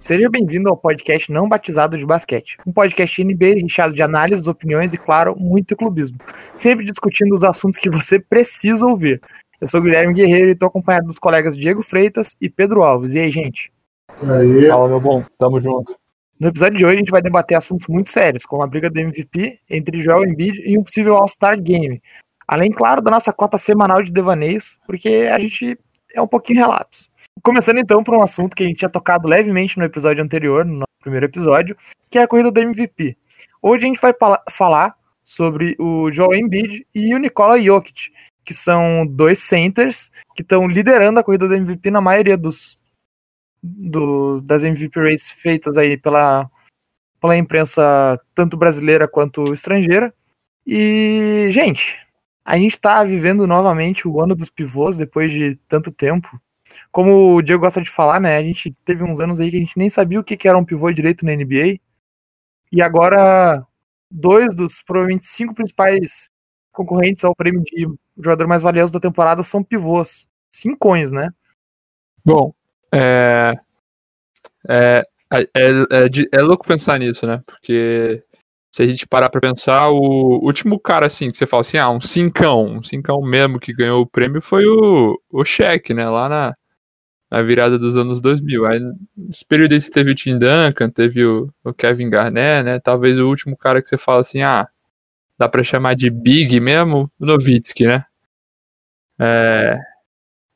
Seja bem-vindo ao podcast não batizado de basquete, um podcast NBA recheado de análises, opiniões e, claro, muito clubismo, sempre discutindo os assuntos que você precisa ouvir. Eu sou Guilherme Guerreiro e estou acompanhado dos colegas Diego Freitas e Pedro Alves. E aí, gente? E aí? Fala, meu bom, tamo junto. No episódio de hoje a gente vai debater assuntos muito sérios, como a briga do MVP entre Joel Embiid e um possível All-Star Game. Além, claro, da nossa cota semanal de devaneios, porque a gente é um pouquinho relapso. Começando então por um assunto que a gente tinha tocado levemente no episódio anterior, no nosso primeiro episódio, que é a corrida do MVP. Hoje a gente vai falar sobre o Joel Embiid e o Nikola Jokic, que são dois centers que estão liderando a corrida do MVP na maioria dos do, das MVP races feitas aí pela, pela imprensa tanto brasileira quanto estrangeira. E, gente, a gente está vivendo novamente o ano dos pivôs depois de tanto tempo. Como o Diego gosta de falar, né? A gente teve uns anos aí que a gente nem sabia o que, era um pivô direito na NBA. E agora, dois dos provavelmente cinco principais concorrentes ao prêmio de jogador mais valioso da temporada são pivôs. Cincões, né? Bom, é, é, é, é, é, louco pensar nisso, né? Porque se a gente parar pra pensar, o último cara, assim, que você fala assim, ah, um cincão, um cincão mesmo que ganhou o prêmio foi o, o Shaq, né? Lá na, na virada dos anos 2000. Aí, nesse período aí teve o Tim Duncan, teve o, o, Kevin Garnett, né? Talvez o último cara que você fala assim, ah, dá pra chamar de Big mesmo, o Novitsky, né? É,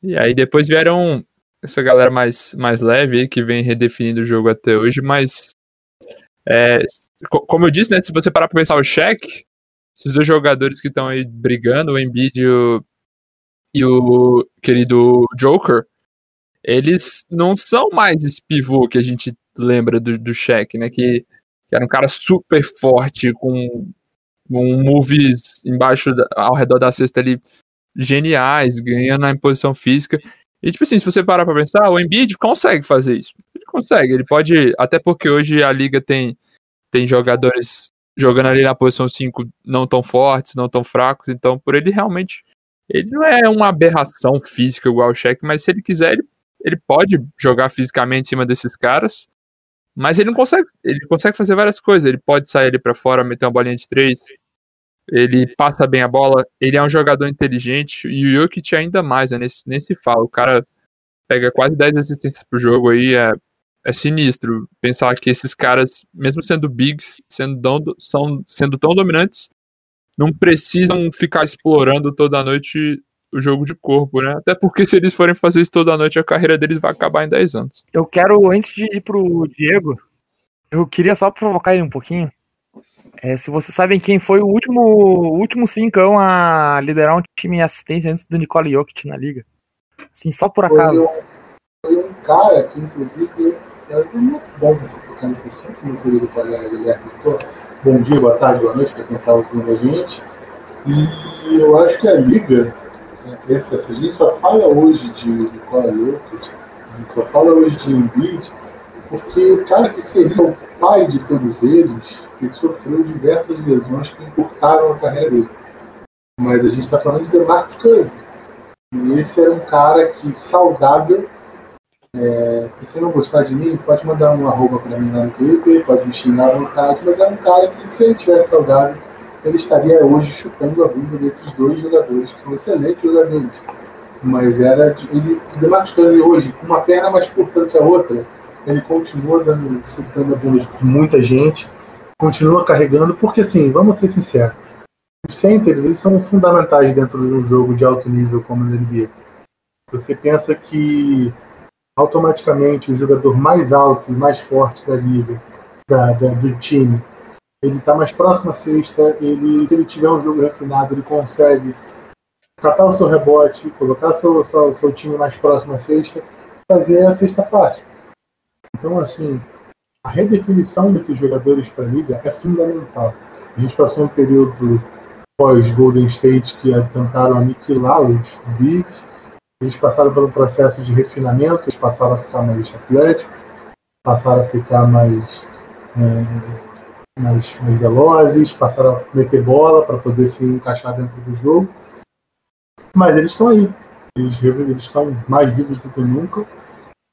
e aí depois vieram essa galera mais, mais leve aí, que vem redefinindo o jogo até hoje, mas é, como eu disse, né, se você parar pra pensar o Shaq, esses dois jogadores que estão aí brigando, o Embiid e o, e o querido Joker, eles não são mais esse pivô que a gente lembra do, do Shaq, né? Que, que era um cara super forte, com, com moves embaixo, da, ao redor da cesta ali, geniais, ganhando na imposição física. E, tipo assim, se você parar pra pensar, o Embiid consegue fazer isso. Ele consegue, ele pode, até porque hoje a liga tem, tem jogadores jogando ali na posição 5 não tão fortes, não tão fracos, então por ele realmente, ele não é uma aberração física igual o Shaq, mas se ele quiser, ele ele pode jogar fisicamente em cima desses caras, mas ele não consegue. Ele consegue fazer várias coisas. Ele pode sair ali para fora, meter uma bolinha de três. Ele passa bem a bola. Ele é um jogador inteligente. E o Jokic ainda mais, né? Nesse, nem se fala. O cara pega quase 10 assistências pro jogo aí. É, é sinistro pensar que esses caras, mesmo sendo bigs, sendo, tão, são, sendo tão dominantes, não precisam ficar explorando toda a noite o jogo de corpo, né? Até porque se eles forem fazer isso toda noite, a carreira deles vai acabar em 10 anos. Eu quero, antes de ir pro Diego, eu queria só provocar ele um pouquinho. É, se vocês sabem quem foi o último, o último cincão a liderar um time em assistência antes do Nicole Jokic na liga. Sim, só por acaso. Foi um, foi um cara que, inclusive, é bom dia, boa tarde, boa noite para quem está ouvindo a gente. E eu acho que a liga esse, a gente só fala hoje de Nikola Jokic, a gente só fala hoje de Embiid, porque o cara que seria o pai de todos eles, que sofreu diversas lesões que encurtaram a carreira dele. Mas a gente está falando de DeMarcus Cousins. E esse era um cara que, saudável, é, se você não gostar de mim, pode mandar um arroba para mim lá no Twitter, pode me xingar à vontade, mas é um cara que, se ele tivesse saudável, ele estaria hoje chutando a bunda desses dois jogadores, que são excelentes jogadores. Mas era. Ele, o Demarcus Cousins hoje, com uma perna mais curta que a outra, ele continua dando, chutando a bunda de muita gente, continua carregando, porque assim, vamos ser sinceros, os centers eles são fundamentais dentro de um jogo de alto nível como no NBA. Você pensa que automaticamente o jogador mais alto e mais forte da liga, da, da do time, ele está mais próximo à cesta, ele, se ele tiver um jogo refinado, ele consegue catar o seu rebote, colocar o seu, seu, seu time mais próximo à cesta, fazer a cesta fácil. Então, assim, a redefinição desses jogadores para a liga é fundamental. A gente passou um período pós-Golden State que tentaram aniquilar os bigs, eles passaram pelo processo de refinamento, eles passaram a ficar mais atléticos, passaram a ficar mais é, mais, mais velozes, passaram a meter bola para poder se encaixar dentro do jogo. Mas eles estão aí. Eles, estão mais vivos do que nunca.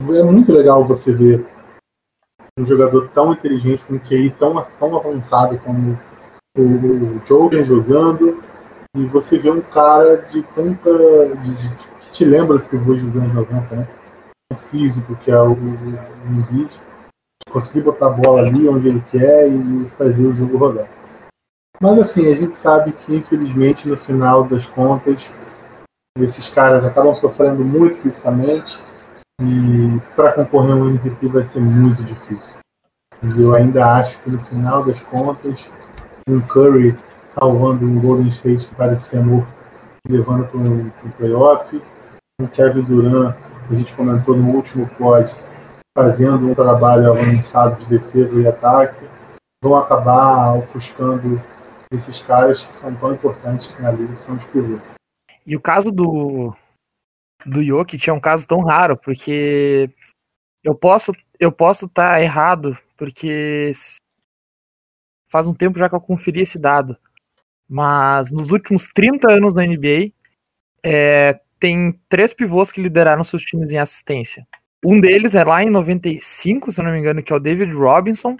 É muito legal você ver um jogador tão inteligente, com um QI tão, tão avançado como o, o Jordan jogando, e você vê um cara de tanta. De, de, te lembra os pivôs dos anos 90, né? O físico, que é o, o, o conseguir botar a bola ali onde ele quer e fazer o jogo rodar. Mas assim, a gente sabe que infelizmente no final das contas esses caras acabam sofrendo muito fisicamente e para concorrer ao MVP vai ser muito difícil. E eu ainda acho que no final das contas, um Curry salvando um Golden State que parecia morto, levando para um playoff, um Kevin Durant, que a gente comentou no último pod, fazendo um trabalho avançado de defesa e ataque, vão acabar ofuscando esses caras que são tão importantes na liga, que são os pilotos. E o caso do, do Jokic é um caso tão raro, porque eu posso eu posso estar tá errado, porque faz um tempo já que eu conferi esse dado. Mas nos últimos 30 anos da NBA, é, tem três pivôs que lideraram seus times em assistência. Um deles é lá em 95, se eu não me engano, que é o David Robinson.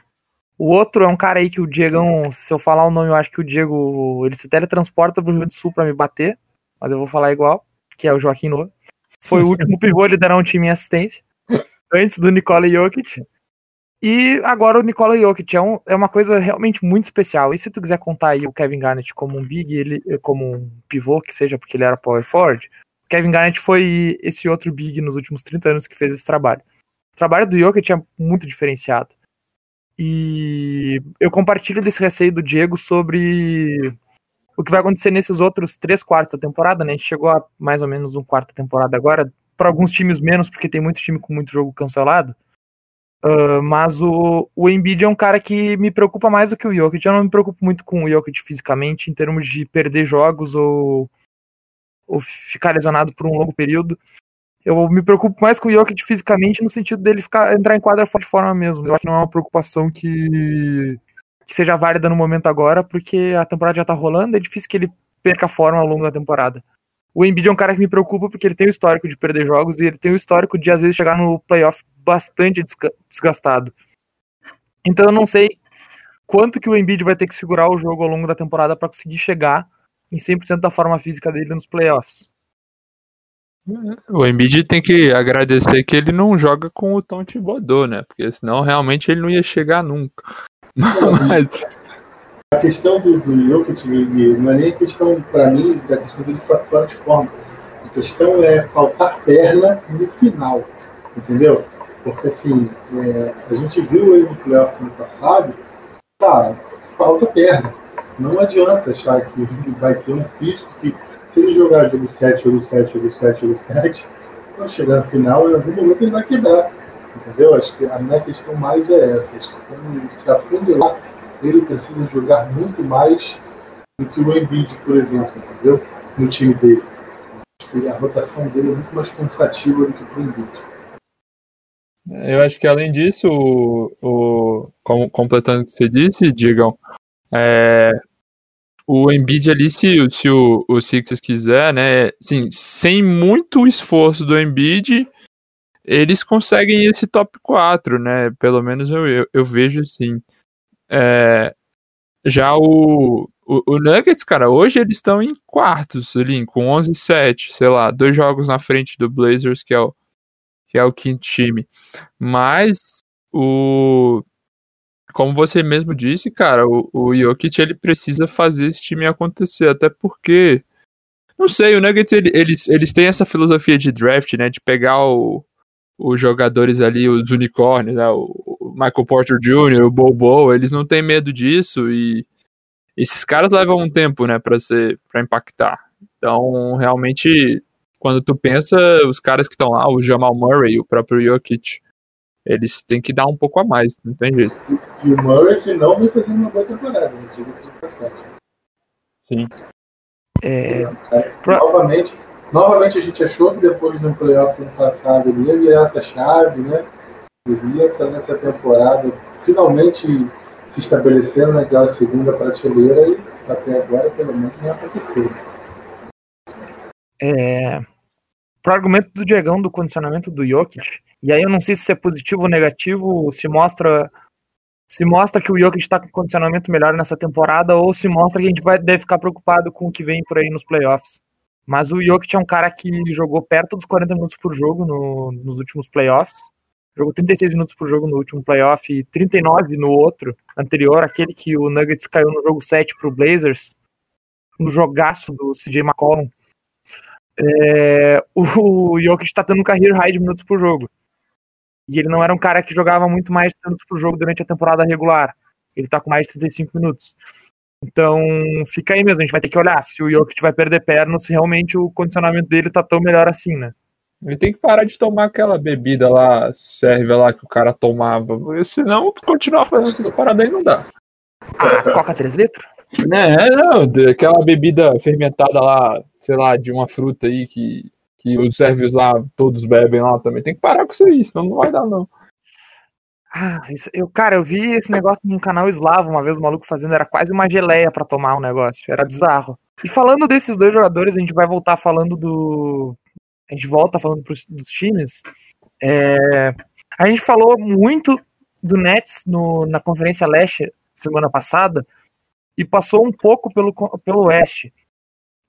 O outro é um cara aí que o Diegão, se eu falar o nome, eu acho que o Diego, ele se teletransporta pro Rio Grande do Sul pra me bater, mas eu vou falar igual, que é o Joaquim Noah. Foi o último pivô a liderar um time em assistência, antes do Nikola Jokic. E agora o Nikola Jokic é, um, é, uma coisa realmente muito especial. E se tu quiser contar aí o Kevin Garnett como um big, ele como um pivô que seja, porque ele era power forward, Kevin Garnett foi esse outro big nos últimos 30 anos que fez esse trabalho. O trabalho do Jokic é muito diferenciado. E eu compartilho desse receio do Diego sobre o que vai acontecer nesses outros três quartos da temporada, né? A gente chegou a mais ou menos um quarto da temporada agora, para alguns times menos, porque tem muito time com muito jogo cancelado. Uh, mas o, o Embiid é um cara que me preocupa mais do que o Jokic. Eu não me preocupo muito com o Jokic fisicamente, em termos de perder jogos ou, ou ficar lesionado por um longo período. Eu me preocupo mais com o Jokic fisicamente no sentido dele ficar, entrar em quadra de forma mesmo. Eu acho que não é uma preocupação que, que seja válida no momento agora, porque a temporada já tá rolando, é difícil que ele perca a forma ao longo da temporada. O Embiid é um cara que me preocupa porque ele tem o histórico de perder jogos e ele tem o histórico de às vezes chegar no playoff bastante desgastado. Então eu não sei quanto que o Embiid vai ter que segurar o jogo ao longo da temporada para conseguir chegar em 100% da forma física dele nos playoffs. O Embiid tem que agradecer que ele não joga com o Tom Thibodeau, né? Porque senão realmente ele não ia chegar nunca. Mas... A questão do, do Jokic não é nem questão, para mim, da questão dele ficar fora de forma. A questão é faltar perna no final, entendeu? Porque assim, é, a gente viu ele no playoff ano passado, cara, falta perna. Não adianta achar que vai ter um físico que, se ele jogar jogo 7, jogo 7, jogo 7, jogo 7, quando chegar no final, em algum momento ele vai quebrar. Entendeu? Acho que a minha questão mais é essa. Acho que quando se afunde lá, ele precisa jogar muito mais do que o Embiid, por exemplo, entendeu? No time dele. Acho que a rotação dele é muito mais cansativa do que o Embiid. Eu acho que além disso, o, o como, completando o que você disse, digam, é, o Embiid ali, se, se o, o Sixers quiser, né, assim, sem muito esforço do Embiid, eles conseguem esse top 4, né, pelo menos eu, eu, eu vejo assim. É, já o, o, o, Nuggets, cara, hoje eles estão em quartos ali, com 11 7, sei lá, dois jogos na frente do Blazers, que é o, que é o quinto time. Mas o como você mesmo disse, cara, o, o Jokic ele precisa fazer esse time acontecer, até porque não sei, o Nuggets ele, eles, eles têm essa filosofia de draft, né, de pegar o, os jogadores ali, os unicórnios, né, o Michael Porter Jr., o Bobo, eles não têm medo disso e esses caras levam um tempo, né, para ser para impactar. Então, realmente quando tu pensa, os caras que estão lá, o Jamal Murray, o próprio Jokic, eles têm que dar um pouco a mais, não tem jeito. E o Murray que não vem fazendo uma boa temporada, né? diga-se de passagem. Sim. É... É, novamente, novamente a gente achou que depois do playoff ano passado ele ia virar essa chave, né? Ele ia estar nessa temporada finalmente se estabelecendo naquela segunda prateleira e até agora pelo menos não aconteceu. É, pro argumento do Diegão do condicionamento do Jokic, E aí eu não sei se é positivo ou negativo, se mostra se mostra que o Jokic está com condicionamento melhor nessa temporada ou se mostra que a gente vai deve ficar preocupado com o que vem por aí nos playoffs. Mas o Jokic é um cara que jogou perto dos 40 minutos por jogo no, nos últimos playoffs. Jogou 36 minutos por jogo no último playoff e 39 no outro anterior, aquele que o Nuggets caiu no jogo 7 para o Blazers, no jogaço do CJ McCollum. É, o Jokic está tendo um career high de minutos por jogo. E ele não era um cara que jogava muito mais minutos por jogo durante a temporada regular. Ele está com mais de 35 minutos. Então, fica aí mesmo, a gente vai ter que olhar se o Jokic vai perder perna, se realmente o condicionamento dele tá tão melhor assim, né? Ele tem que parar de tomar aquela bebida lá, serve lá que o cara tomava. Senão, continuar fazendo essas paradas aí não dá. Ah, Coca 3 litros? É, não, aquela bebida fermentada lá, sei lá, de uma fruta aí que, que os servos lá todos bebem lá também. Tem que parar com isso aí, senão não vai dar, não. Ah, isso, eu, cara, eu vi esse negócio num canal eslavo uma vez, o maluco fazendo, era quase uma geleia para tomar o um negócio, era bizarro. E falando desses dois jogadores, a gente vai voltar falando do. A gente volta falando pros, dos times. É, a gente falou muito do Nets no, na Conferência Leste semana passada e passou um pouco pelo, pelo Oeste.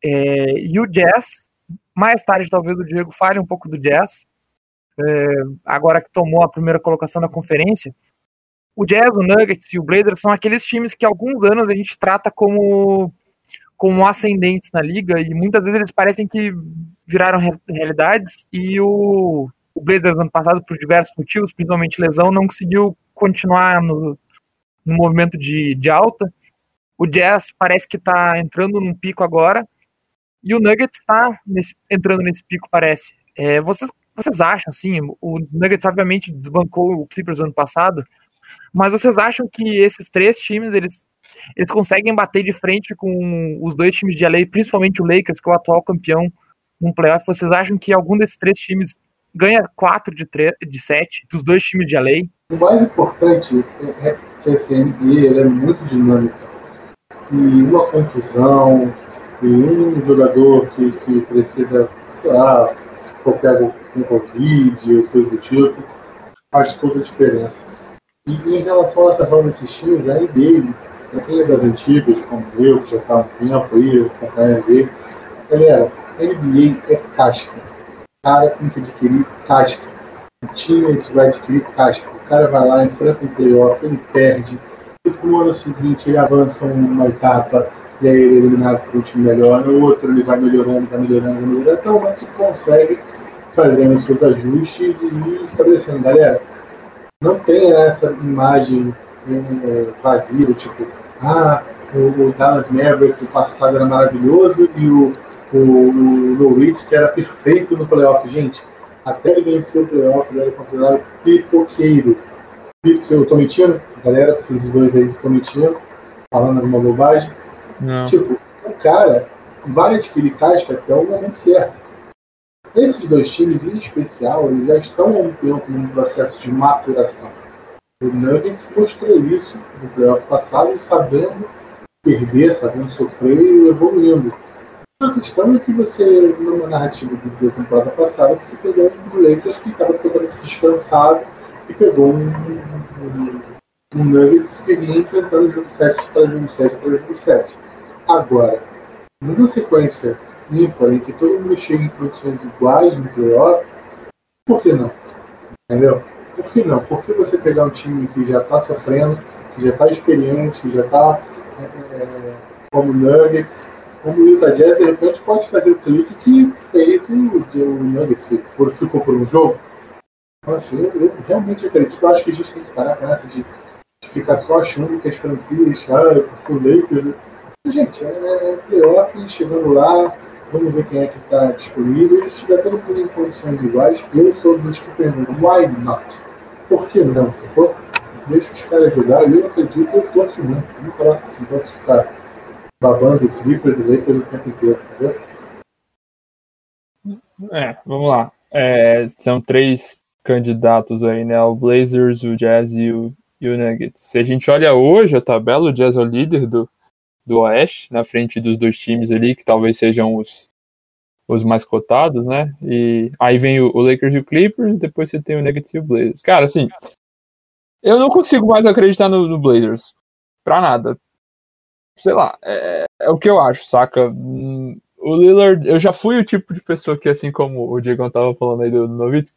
É, e o Jazz, mais tarde talvez o Diego fale um pouco do Jazz, é, agora que tomou a primeira colocação na conferência, o Jazz, o Nuggets e o Blazers são aqueles times que há alguns anos a gente trata como, como ascendentes na liga e muitas vezes eles parecem que viraram realidades. E o, o Blazers ano passado, por diversos motivos, principalmente lesão, não conseguiu continuar no, no movimento de, de alta. O Jazz parece que está entrando num pico agora e o Nuggets está entrando nesse pico, parece. É, vocês vocês acham, assim, o Nuggets obviamente desbancou o Clippers ano passado, mas vocês acham que esses três times, eles, eles conseguem bater de frente com os dois times de LA, principalmente o Lakers, que é o atual campeão no playoff, vocês acham que algum desses três times ganha quatro de, três, de sete dos dois times de LA? O mais importante é, é que esse NBA é muito dinâmico. E uma contusão, e um jogador que, que precisa, sei lá, qualquer com Covid ou coisa do tipo, faz toda a diferença. E em relação à sessão desses times, a NBA, para quem é das antigas, como eu, que já está há um tempo aí, acompanha a NBA, galera, NBA é casca. O cara tem que adquirir casca. O time vai adquirir casca. O cara vai lá, enfrenta um playoff, ele perde. E no ano seguinte ele avança uma etapa e aí ele é eliminado por um time melhor. No outro ele vai melhorando, vai melhorando, vai melhorando. Até o momento que consegue fazendo seus ajustes e estabelecendo, galera, não tem essa imagem é, vazia, tipo, ah, o, o, Dallas Mavericks do passado era maravilhoso e o, o, o Norwich que era perfeito no playoff. Gente, até ele vencer o playoff, ele era considerado pipoqueiro. Eu tô mentindo? Galera, vocês dois aí estão mentindo, falando alguma bobagem. Não. Tipo, o cara vai adquirir casca até o momento certo. Esses dois times, em especial, eles já estão há um tempo num processo de maturação. O Nuggets mostrou isso no playoff passado, sabendo perder, sabendo sofrer e evoluindo. A questão é que você, numa narrativa da temporada passada, você pegou um Lakers que estava totalmente descansado e pegou um, um, um Nuggets que vinha enfrentando jogo 7 para jogo 7 para jogo 7. Agora, numa sequência ímpar em que todo mundo chega em condições iguais no playoff, por que não? Entendeu? Por que não? Por que você pegar um time que já está sofrendo, que já está experiente, que já está é, é, como Nuggets, como o Utah Jazz, de repente pode fazer o clique que fez o, o Nuggets, que ficou por um jogo? Então, assim, eu, eu realmente acredito. Eu acho que a gente tem que parar com essa de, de ficar só achando que as franquias, ah, o Lakers. Gente, é, é playoff, chegando lá, Vamos ver quem é que está disponível. E se estiver todo mundo em condições iguais, eu sou dos que perguntam, why not? Por que não? Sacou? Deixa os caras jogar. Eu acredito, eu torço muito. Não coloco assim, posso ficar babando Clippers e Lakers o tempo inteiro, entendeu? É, vamos lá. É, são três candidatos aí, né? O Blazers, o Jazz e o, e o Nuggets. Se a gente olha hoje a tabela, o Jazz é o líder do, do Oeste, na frente dos dois times ali, que talvez sejam os, os mais cotados, né? E aí vem o, o Lakers e o Clippers, depois você tem o e o Blazers. Cara, assim, eu não consigo mais acreditar no, no Blazers. Pra nada. Sei lá, é, é, o que eu acho, saca? Hum, o Lillard, eu já fui o tipo de pessoa que, assim como o Diego tava falando aí do Novitz,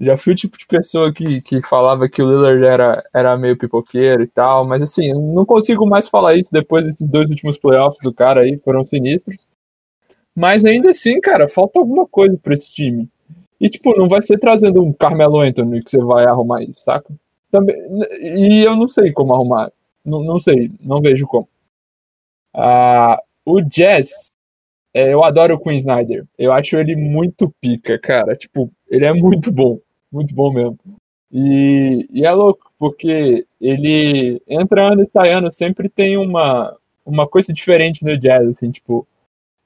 já fui o tipo de pessoa que, que falava que o Lillard era, era meio pipoqueiro e tal, mas assim, não consigo mais falar isso depois desses dois últimos playoffs do cara aí, foram sinistros. Mas ainda assim, cara, falta alguma coisa pra esse time. E, tipo, não vai ser trazendo um Carmelo Anthony que você vai arrumar isso, saca? Também, e eu não sei como arrumar. Não, não sei, não vejo como. Ah, o Jazz, é, eu adoro o Queen Snyder. Eu acho ele muito pica, cara. Tipo, ele é muito bom. Muito bom mesmo. E, e é louco, porque ele entra ano e sai ano, sempre tem uma, uma coisa diferente no Jazz, assim, tipo,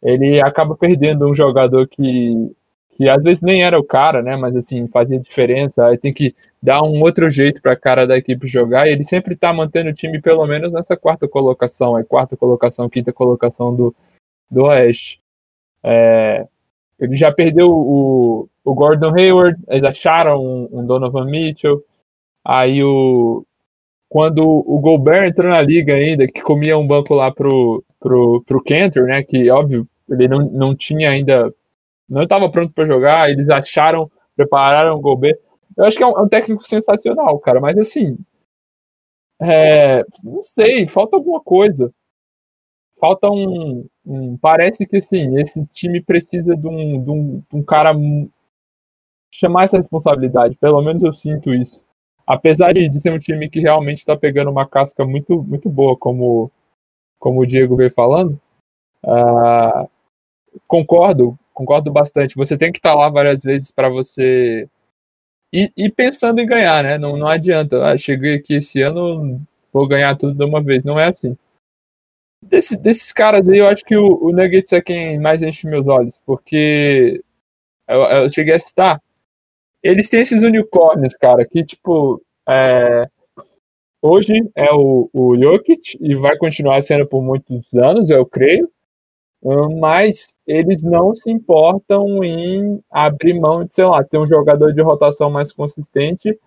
ele acaba perdendo um jogador que, que às vezes nem era o cara, né? Mas assim, fazia diferença. Aí tem que dar um outro jeito para cara da equipe jogar. E ele sempre está mantendo o time pelo menos nessa quarta colocação, é quarta colocação, quinta colocação do, do Oeste. É, ele já perdeu o, o Gordon Hayward, eles acharam um, um Donovan Mitchell. Aí o, quando o Gobert entrou na liga ainda, que comia um banco lá pro, pro, pro Cantor, né? Que, óbvio, ele não, não tinha ainda. Não estava pronto para jogar, eles acharam, prepararam o Gobert. Eu acho que é um, é um técnico sensacional, cara, mas assim. É, não sei, falta alguma coisa. Falta um, um, Parece que assim, esse time precisa de um, de um, de um cara chamar essa responsabilidade. Pelo menos eu sinto isso apesar de, ser um time que realmente está pegando uma casca muito, muito boa, como, como o Diego veio falando, uh, concordo, concordo bastante. Você tem que estar tá lá várias vezes para você e, pensando em ganhar, né? Não, não adianta. Ah, cheguei aqui esse ano, vou ganhar tudo de uma vez. Não é assim. Desse, desses caras aí, eu acho que o, o Nuggets é quem mais enche meus olhos, porque eu, eu cheguei a citar eles têm esses unicórnios, cara, que, tipo, é, hoje é o, o Jokic e vai continuar sendo por muitos anos, eu creio, mas eles não se importam em abrir mão de, sei lá, ter um jogador de rotação mais consistente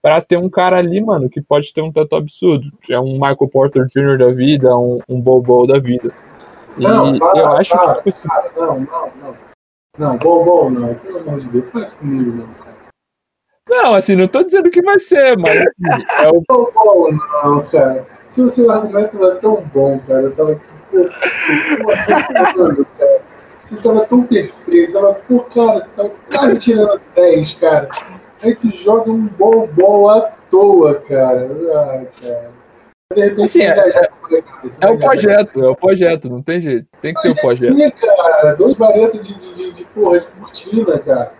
para ter um cara ali, mano, que pode ter um tanto absurdo. É um Michael Porter Jr. da vida, um, um Bobo da vida. E não, para, eu acho para, que. Tipo, assim, não, não, não. Não, Bobo não. Pelo amor de Deus, faz comigo, não, cara. Não, assim, não tô dizendo que vai ser, mas assim, é o. Não, bom, não, cara. Se o seu argumento é tão bom, cara, eu tava pô, cara. Você tava tão perfeito, você tava, pô, cara, você tava quase tirando 10, cara. Aí tu joga um bom bom à toa, cara. Ai, cara. De repente, assim, é, é, é o projeto, é o projeto, não tem jeito. Tem que ter o projeto. Aqui, cara, dois varetas de, de, de, de, porra, de cortina, cara.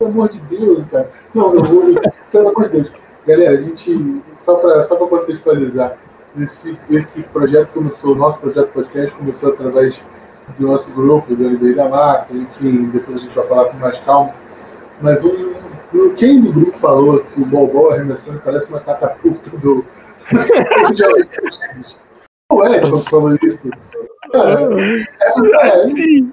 Pelo amor de Deus, cara. Não, eu vou. Pelo amor de Deus. Galera, a gente. Só para só contextualizar, esse, esse projeto começou, o nosso projeto podcast começou através do nosso grupo, do LBI da Massa, enfim, depois a gente vai falar com mais calma. Mas um, quem do grupo falou que o Bobó arremessando parece uma catapulta do. o Edson falou isso. Cara, é, é, Sim.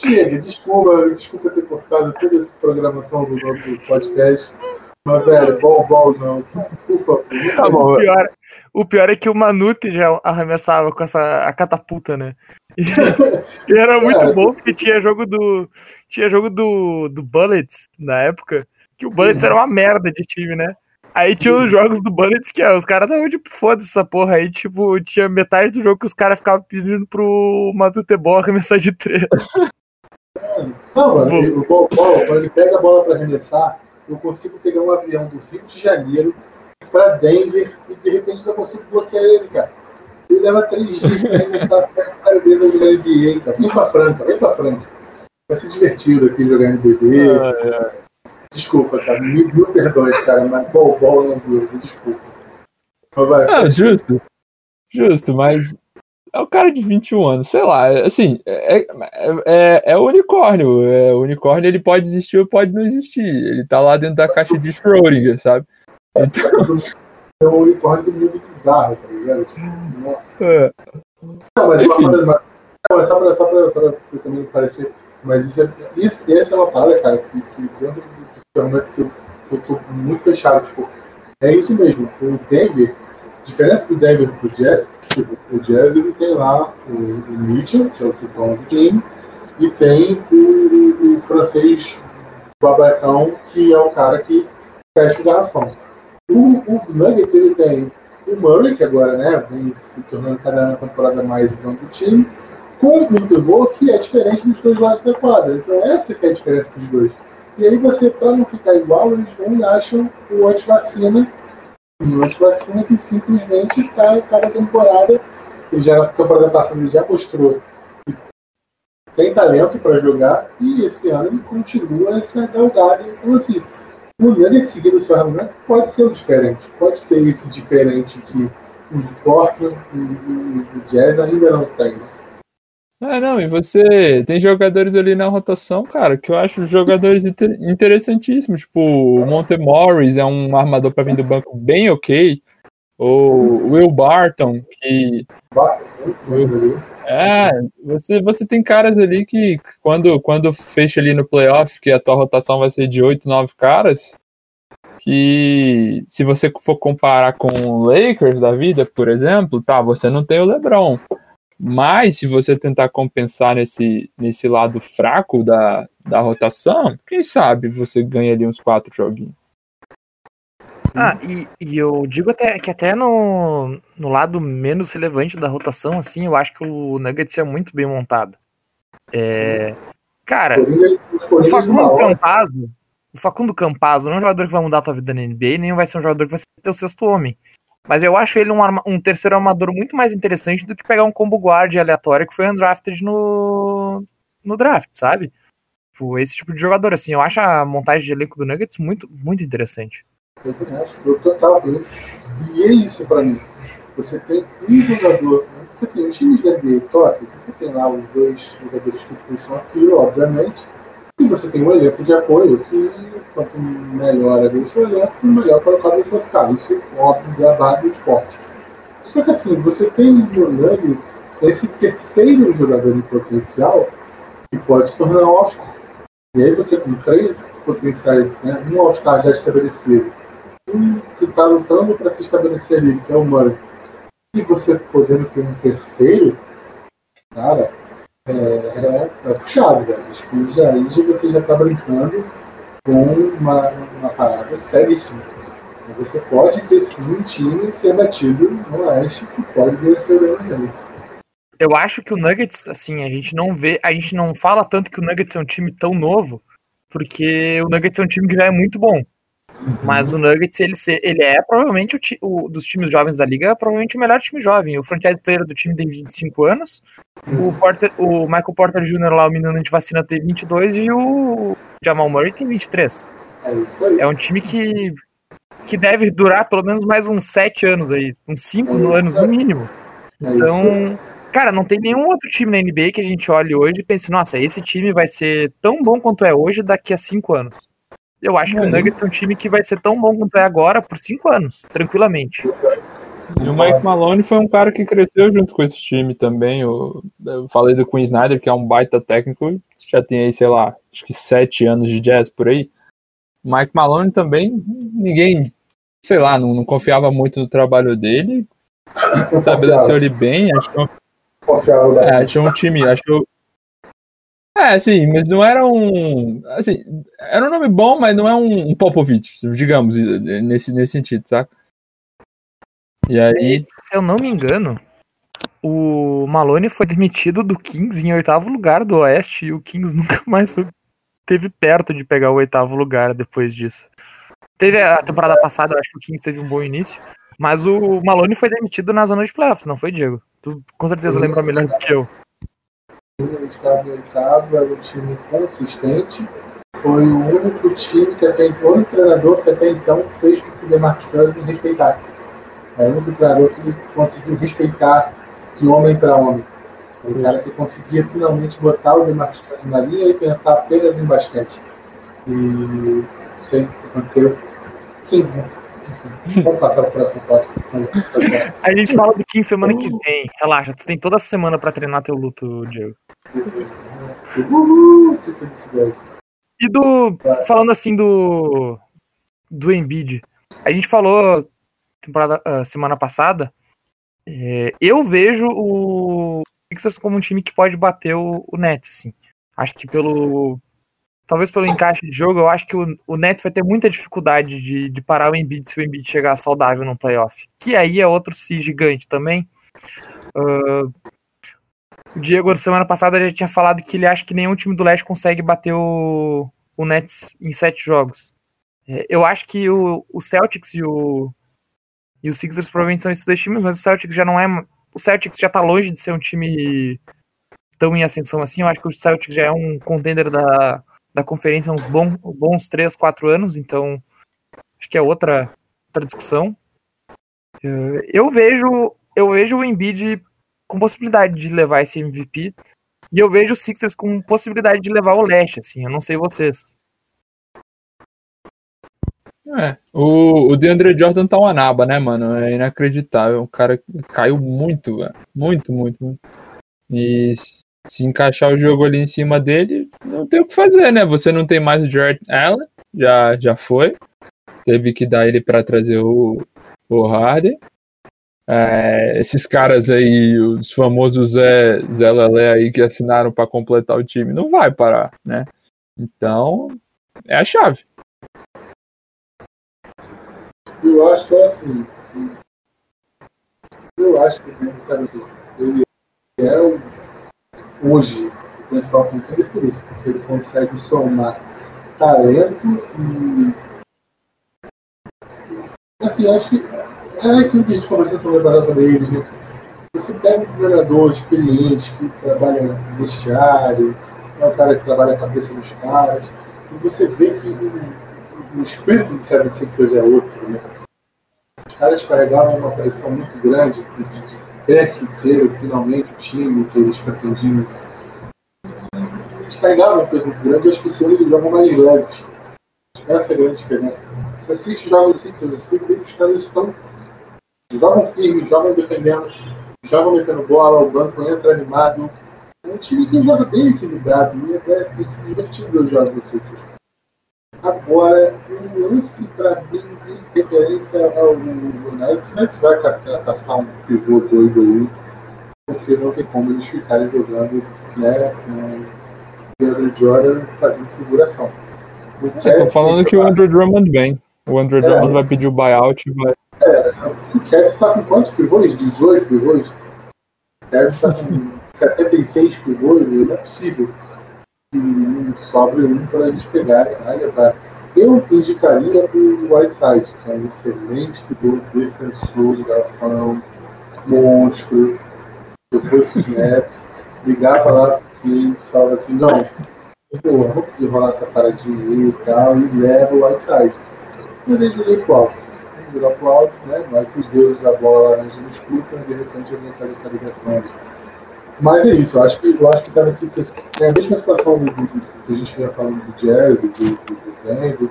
Chega, desculpa, desculpa ter cortado toda essa programação do nosso podcast. Mas, velho, bom, bom, não. Por favor. Tá bom. O pior, o pior é que o Manute já arremessava com essa a catapulta, né? E, e era muito é, bom porque tinha jogo do. Tinha jogo do, do Bullets na época. Que o Bullets uhum. era uma merda de time, né? Aí tinha os jogos do Bullets que ó, os caras estavam tipo, foda-se essa porra aí. Tipo, tinha metade do jogo que os caras ficavam pedindo pro Matutebol arremessar de três. Não, mano, o bom, quando ele pega a bola para arremessar, eu consigo pegar um avião do Rio de Janeiro para Denver e de repente eu consigo bloquear ele, cara. Ele leva três dias para arremessar a vez a jogar NBA, cara. Vem pra Franca, vem pra Franca. Vai ser divertido aqui jogar NBB. Ah, é. Desculpa, cara. Mil, mil perdões, cara, mas bom, bom não deu, desculpa. Mas vai, ah, justo. Justo, mas é o cara de 21 anos, sei lá, assim, é, é, é, é o unicórnio. É, o unicórnio ele pode existir ou pode não existir. Ele tá lá dentro da caixa de Schrödinger, sabe? Então... É um unicórnio do mundo bizarro, tá ligado? Tipo, nossa. É. Não, mas, uma, mas, não, mas só pra, só pra, só pra também parecer. Mas isso, essa é uma parada, cara, que, que dentro do torneio que eu, eu tô muito fechado. Tipo, é isso mesmo. O Denver, diferença do Denver pro Jazz, tipo, o Jazz ele tem lá o, o que é o do time, e tem o, o, francês babacão, que é o cara que fecha o garrafão. O, o Nuggets ele tem o Murray, que agora né, vem se tornando cada temporada mais dono do time, com um pivô que é diferente dos dois lados da quadra. Então essa que é a diferença dos dois. E aí você, para não ficar igual, eles vão e acham o antivacina, e o antivacina que simplesmente está cada temporada, ele já, a temporada passada ele já mostrou que tem talento para jogar, e esse ano ele continua essa galgada. Então assim, o Nuggets seguindo o seu argumento pode ser o diferente, pode ter esse diferente que os Portland e o Jazz ainda não têm. Né? Ah, não, e você tem jogadores ali na rotação, cara, que eu acho jogadores inter interessantíssimos. Tipo, o Monte Morris é um armador para vir do banco bem ok. O Will Barton, que. É, você, você tem caras ali que quando, quando fecha ali no playoff, que a tua rotação vai ser de 8, 9 caras, que se você for comparar com o Lakers da vida, por exemplo, tá, você não tem o LeBron. Mas se você tentar compensar nesse, nesse lado fraco da, da rotação, quem sabe você ganha ali uns quatro joguinhos. Ah, e, e eu digo até que até no, no lado menos relevante da rotação, assim, eu acho que o Nuggets é muito bem montado. É, cara, o Facundo Campazzo, o Facundo Campazzo não é um jogador que vai mudar a tua vida na NBA, nem vai ser um jogador que vai ser teu sexto homem. Mas eu acho ele um, um terceiro armador muito mais interessante do que pegar um combo guard aleatório que foi undrafted no, no draft, sabe? Tipo, esse tipo de jogador, assim, eu acho a montagem de elenco do Nuggets muito, muito interessante. Eu acho, eu total. E é isso pra mim. Você tem um jogador, né? assim, os times da NBA top, você tem lá os dois jogadores que puxam a fio, obviamente, e você tem um elenco de apoio que, quanto melhor ali o seu elenco, melhor para o qual você vai ficar. Isso é óbvio da base do esporte. Só que assim, você tem no Nuggets esse terceiro jogador em potencial que pode se tornar um All-Star. E aí você tem três potenciais, né? um All-Star já estabelecido, um que está lutando para se estabelecer ali, que é o Murray. E você podendo ter um terceiro, cara, é, é, é puxado, velho. Que já, aí você já está brincando com uma, uma parada seríssima. Você pode ter sim um time ser batido no Oeste que pode vencer o Madrid. Eu acho que o Nuggets, assim, a gente não vê, a gente não fala tanto que o Nuggets é um time tão novo, porque o Nuggets é um time que já é muito bom. Mas o Nuggets, ele, ele é provavelmente o, o, dos times jovens da liga, provavelmente o melhor time jovem. O franchise player do time tem 25 anos, o, Porter, o Michael Porter Jr. lá, o menino de vacina, tem 22 e o Jamal Murray tem 23. É isso aí. É um time que, que deve durar pelo menos mais uns 7 anos aí, uns 5 é anos no mínimo. É então, cara, não tem nenhum outro time na NBA que a gente olhe hoje e pense, nossa, esse time vai ser tão bom quanto é hoje daqui a 5 anos. Eu acho que o Nuggets é um time que vai ser tão bom quanto é agora por cinco anos, tranquilamente. E o Mike Malone foi um cara que cresceu junto com esse time também. Eu, eu falei do Queen Snyder, que é um baita técnico, já tem aí, sei lá, acho que sete anos de jazz por aí. Mike Malone também, ninguém, sei lá, não, não confiava muito no trabalho dele. Estabeleceu ele bem, acho que. É, achou um time, achou, é, sim, mas não era um. Assim, era um nome bom, mas não é um, um Popovich, digamos, nesse, nesse sentido, sabe? E aí. Se eu não me engano, o Malone foi demitido do Kings em oitavo lugar do Oeste e o Kings nunca mais foi, teve perto de pegar o oitavo lugar depois disso. Teve a temporada passada, eu acho que o Kings teve um bom início, mas o Malone foi demitido na zona de playoffs, não foi, Diego? Tu com certeza lembra melhor do que eu estava oitavo, era um time consistente. Foi o único time que até então, o treinador que até então fez com que o DeMarcus Cousins respeitasse. Era o único treinador que conseguiu respeitar de homem para homem. O cara que conseguia finalmente botar o DeMarcus Cousins na linha e pensar apenas em basquete. E sei o que aconteceu. 15. Vamos passar para o próximo. A gente fala do 15 semana que vem. Relaxa, tu tem toda a semana para treinar teu luto, Diego. Que felicidade. E do. Falando assim do. Do Embiid. A gente falou temporada, uh, semana passada. É, eu vejo o Sixers como um time que pode bater o, o Nets, assim. Acho que pelo. Talvez pelo encaixe de jogo, eu acho que o, o Nets vai ter muita dificuldade de, de parar o Embiid se o Embiid chegar saudável no playoff. Que aí é outro si gigante também. Uh, o Diego, semana passada, já tinha falado que ele acha que nenhum time do leste consegue bater o, o Nets em sete jogos. É, eu acho que o, o Celtics e o, e o Sixers provavelmente são esses dois times, mas o Celtics já não é. O Celtics já tá longe de ser um time tão em ascensão assim. Eu acho que o Celtics já é um contender da, da conferência há uns bons, bons 3, 4 anos, então acho que é outra, outra discussão. É, eu vejo eu vejo o Embiid com possibilidade de levar esse MVP. E eu vejo o Sixers com possibilidade de levar o leste, assim. Eu não sei vocês. É, o, o DeAndre Jordan tá uma naba, né, mano? É inacreditável. O cara caiu muito, velho. Muito, muito, muito. E se encaixar o jogo ali em cima dele, não tem o que fazer, né? Você não tem mais o Jared Allen, já, já foi. Teve que dar ele para trazer o, o Harden. É, esses caras aí, os famosos Zé, Zé Lelé aí que assinaram para completar o time, não vai parar, né? Então, é a chave. Eu acho só assim. Eu acho que sabe, ele é o, hoje o principal contender por isso, porque ele consegue somar talento e. Assim, acho que é aquilo que a gente conversou sobre eles, né? Você pega um treinador experiente que trabalha no vestiário, é o cara que trabalha a cabeça dos caras, e você vê que o, o espírito do 76 é outro, né? Os caras carregavam uma pressão muito grande de, de ter que ser finalmente o time que eles pretendiam. Eles carregavam um peso muito grande e esse ano eles jogam mais leves. Essa é a grande diferença. Você assiste os jogos do Sixers, você vê que os caras estão jogam firme, jogam defendendo, jogam metendo bola, o banco entra animado. É um time que joga bem equilibrado e até tem se divertido os jogos do City. Agora, um lance para mim de referência ao Nets, o Nets vai caçar, caçar um pivô doido aí, porque não tem como eles ficarem jogando né, com o Andrew Jordan fazendo figuração. Estou falando que o Andrew Drummond vem. O Andrew é, Drummond vai pedir o buyout e vai é, o Kevin está com quantos pivôs? 18 pivôs? O Kevin está com 76 pivôs, não é possível que sobre um para eles pegarem né, levar. Eu indicaria o Whiteside, que é um excelente pivô, defensor de garrafão, monstro. Se eu fosse os Nets, ligava lá para Kings, falava que não, pô, vamos desenrolar essa paradinha e tal, e leva o Whiteside. Mas eles joguei pro alto virar pro alto, né? Vai que os deuses da bola laranja não escutam e de repente faz essa ligação. Mas é isso, eu acho que eu acho que o Sixers tem a mesma situação do, do, que a gente vinha falando do Jazz do, do, do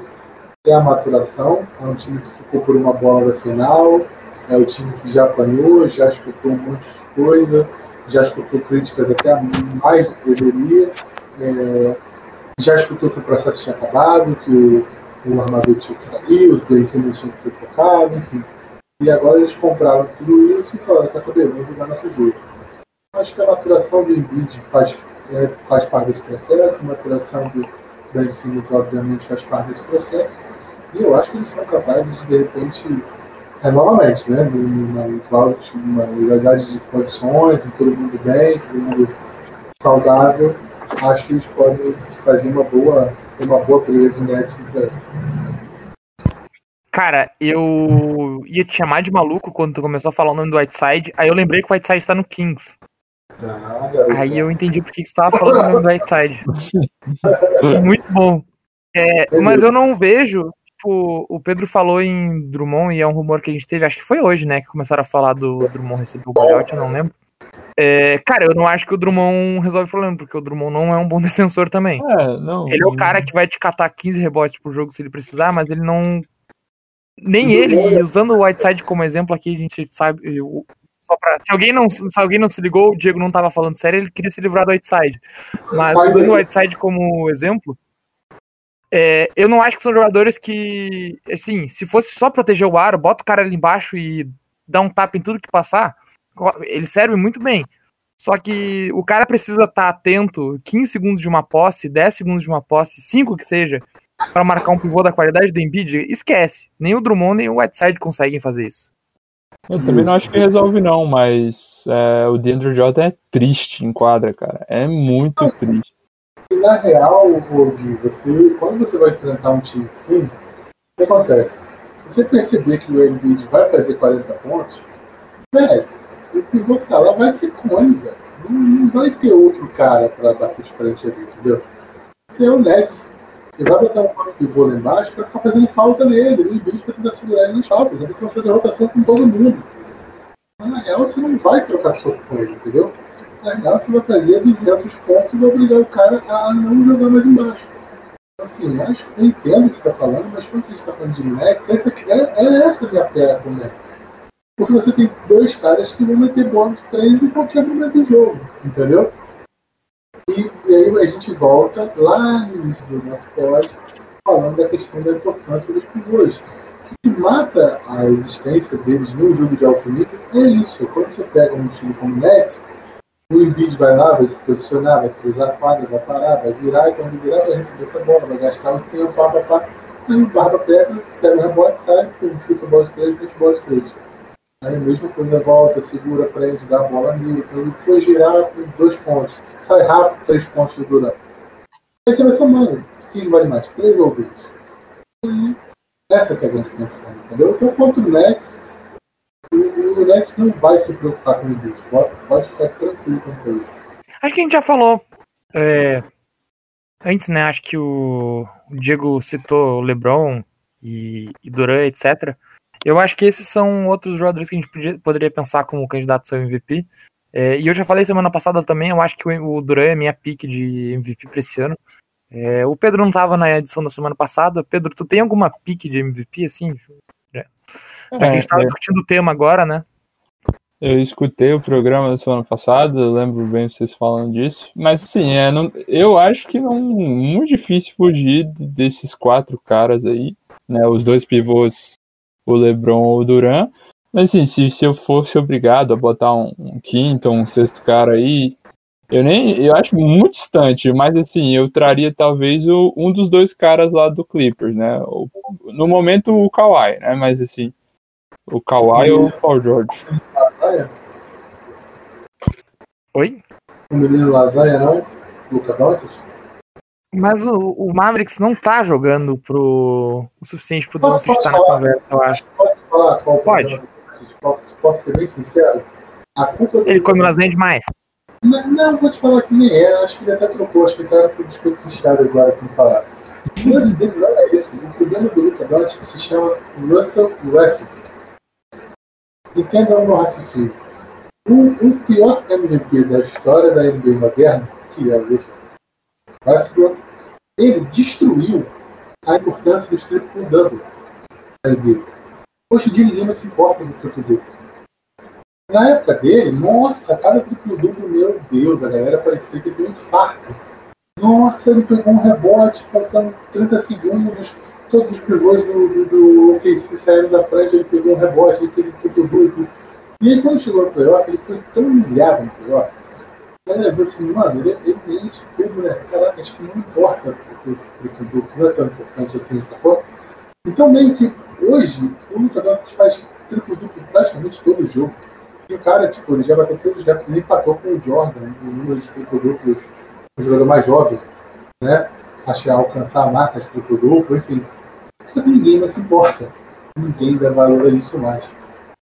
é a maturação, é um time que ficou por uma bola da final, é o time que já apanhou, já escutou um monte de coisa, já escutou críticas até mais do que deveria, é, já escutou que o processo tinha acabado, que o, o armador tinha que sair, os Simmons tinham que ser trocados, enfim. E agora eles compraram tudo isso e falaram, quer saber, vamos jogar nosso jogo. Acho que a maturação do Embiid faz, é, faz parte desse processo, a maturação do Ben Simmons, obviamente, faz parte desse processo. E eu acho que eles são capazes de, de repente, é, novamente, né, numa, igualdade de condições, em todo mundo bem, todo mundo saudável, acho que eles podem fazer uma boa uma boa briga de Nets Cara, eu ia te chamar de maluco quando tu começou a falar o nome do Whiteside, aí eu lembrei que o Whiteside tá no Kings. Ah, aí eu entendi por que você tava falando o nome do Whiteside. Muito bom. É, mas eu não vejo, tipo, o Pedro falou em Drummond e é um rumor que a gente teve, acho que foi hoje, né, que começaram a falar do Drummond receber o buyout, eu não lembro. É, cara, eu não acho que o Drummond resolve o problema, porque o Drummond não é um bom defensor também. É, não, ele é o cara que vai te catar 15 rebotes por jogo se ele precisar, mas ele não. Nem ele, usando o Whiteside como exemplo aqui, a gente sabe, só pra, se, alguém não, se alguém não se ligou, o Diego não tava falando sério, ele queria se livrar do Whiteside. Mas usando o Whiteside como exemplo, é, eu não acho que são jogadores que, assim, se fosse só proteger o aro, bota o cara ali embaixo e dá um tapa em tudo que passar, ele serve muito bem. Só que o cara precisa estar tá atento 15 segundos de uma posse, 10 segundos de uma posse, 5 que seja, para marcar um pivô da qualidade do Embiid. Esquece. Nem o Drummond nem o Whiteside conseguem fazer isso. Eu também não acho que resolve, não, mas é, o Deandre Jordan é triste em quadra, cara. É muito triste. E na real, Gui, você, quando você vai enfrentar um time assim, o que acontece? Se você perceber que o Embiid vai fazer 40 pontos, velho, o pivô que tá lá vai ser cone, velho. Não, não, vai ter outro cara pra bater de frente ali, entendeu? Você é o Nets. Você vai botar um pivô lá embaixo pra ficar fazendo falta nele, o Embiid pra tentar segurar ele nas faltas. Aí você vai fazer rotação com todo mundo. Na real, você não vai trocar soco com ele, entendeu? Na real, você vai fazer 200 pontos e vai obrigar o cara a não jogar mais embaixo. Então, assim, acho eu entendo o que você está falando, mas quando você está falando de Nets, essa, é, é essa a minha pera com Nets. Porque você tem dois caras que vão meter bônus 3 em qualquer momento do jogo, entendeu? E, e, aí a gente volta lá no início do nosso pod falando da questão da importância dos pivôs. O que mata a existência deles no jogo de alto nível é isso. Quando você pega um time como o Nets, o Embiid vai lá, vai se posicionar, vai cruzar a quadra, vai parar, vai virar, e quando virar vai receber essa bola, vai gastar o tempo, pá, pá. Aí o Barba pega, pega o rebote, sai, chuta a bola de três, mete bola de três. Aí a mesma coisa volta, segura, prende, dá a bola nele. Quando ele for girar, dois pontos. Sai rápido, três pontos de dura. Aí você vai somando. Quem vale mais? Três ou dois? E essa que é a grande função, entendeu? Então, contra o Nets, o, o Nets não vai se preocupar com isso. Pode, pode ficar tranquilo com isso. Acho que a gente já falou. É, antes, né? Acho que o, Diego citou o LeBron e, e Duran, etc. Eu acho que esses são outros jogadores que a gente podia, poderia pensar como candidatos ao MVP. É, e eu já falei semana passada também, eu acho que o, o Duran é minha pique de MVP para esse ano. É, o Pedro não estava na edição da semana passada. Pedro, tu tem alguma pique de MVP assim? É. Já que a gente estava é. discutindo o tema agora, né? Eu escutei o programa da semana passada, eu lembro bem vocês falando disso. Mas assim, é, não, eu acho que não muito difícil fugir desses quatro caras aí, né? Os dois pivôs o LeBron ou o Duran. Mas assim, se, se eu fosse obrigado a botar um, um quinto ou um sexto cara aí, eu nem. Eu acho muito distante, mas assim, eu traria talvez o, um dos dois caras lá do Clippers, né? O, no momento o Kawhi, né? Mas assim, o Kawhi ou o Paul George. Oi? O menino Lazaia não? Luca Doncic? Mas o, o, Mavericks não tá jogando pro, o suficiente pro Doncic estar na conversa, eu acho. Posso falar qual Pode. Posso, posso ser bem sincero? A culpa ele come lasanha demais. Não, não, vou te falar que nem é. Acho que ele até trocou. Acho que ele tá com o biscoito fechado agora pra falar. O lance dele não é esse. O problema do Luca Doncic se chama Russell Westbrook. Entenda o meu raciocínio. O, o pior MVP da história da NBA moderna, que é o Russell Westbrook, ele destruiu a importância do triplo double dele. Hoje dia ninguém se importa do triplo duplo. Na época dele, nossa, cada triplo duplo, meu Deus, a galera parecia que deu um infarto. Nossa, ele pegou um rebote, faltando 30 segundos, todos os pivôs do, do, do OKC saíram da frente, ele pegou um rebote, ele fez o triplo duplo. E aí quando chegou no playoff, ele foi tão humilhado no playoff, galera viu assim, mano, ele, ele, ele é isso tudo, né? Caraca, acho que não importa o que não é tão importante assim, sacou? Então, meio que hoje, o lutador faz triplo duplo praticamente todo jogo. E o cara, tipo, ele já bateu todos os recordes, ele empatou com o Jordan, o número de triplo duplo, o jogador mais jovem, né? Achar alcançar a marca de triplo duplo, enfim. Isso ninguém mais se importa. Ninguém dá valor a isso mais.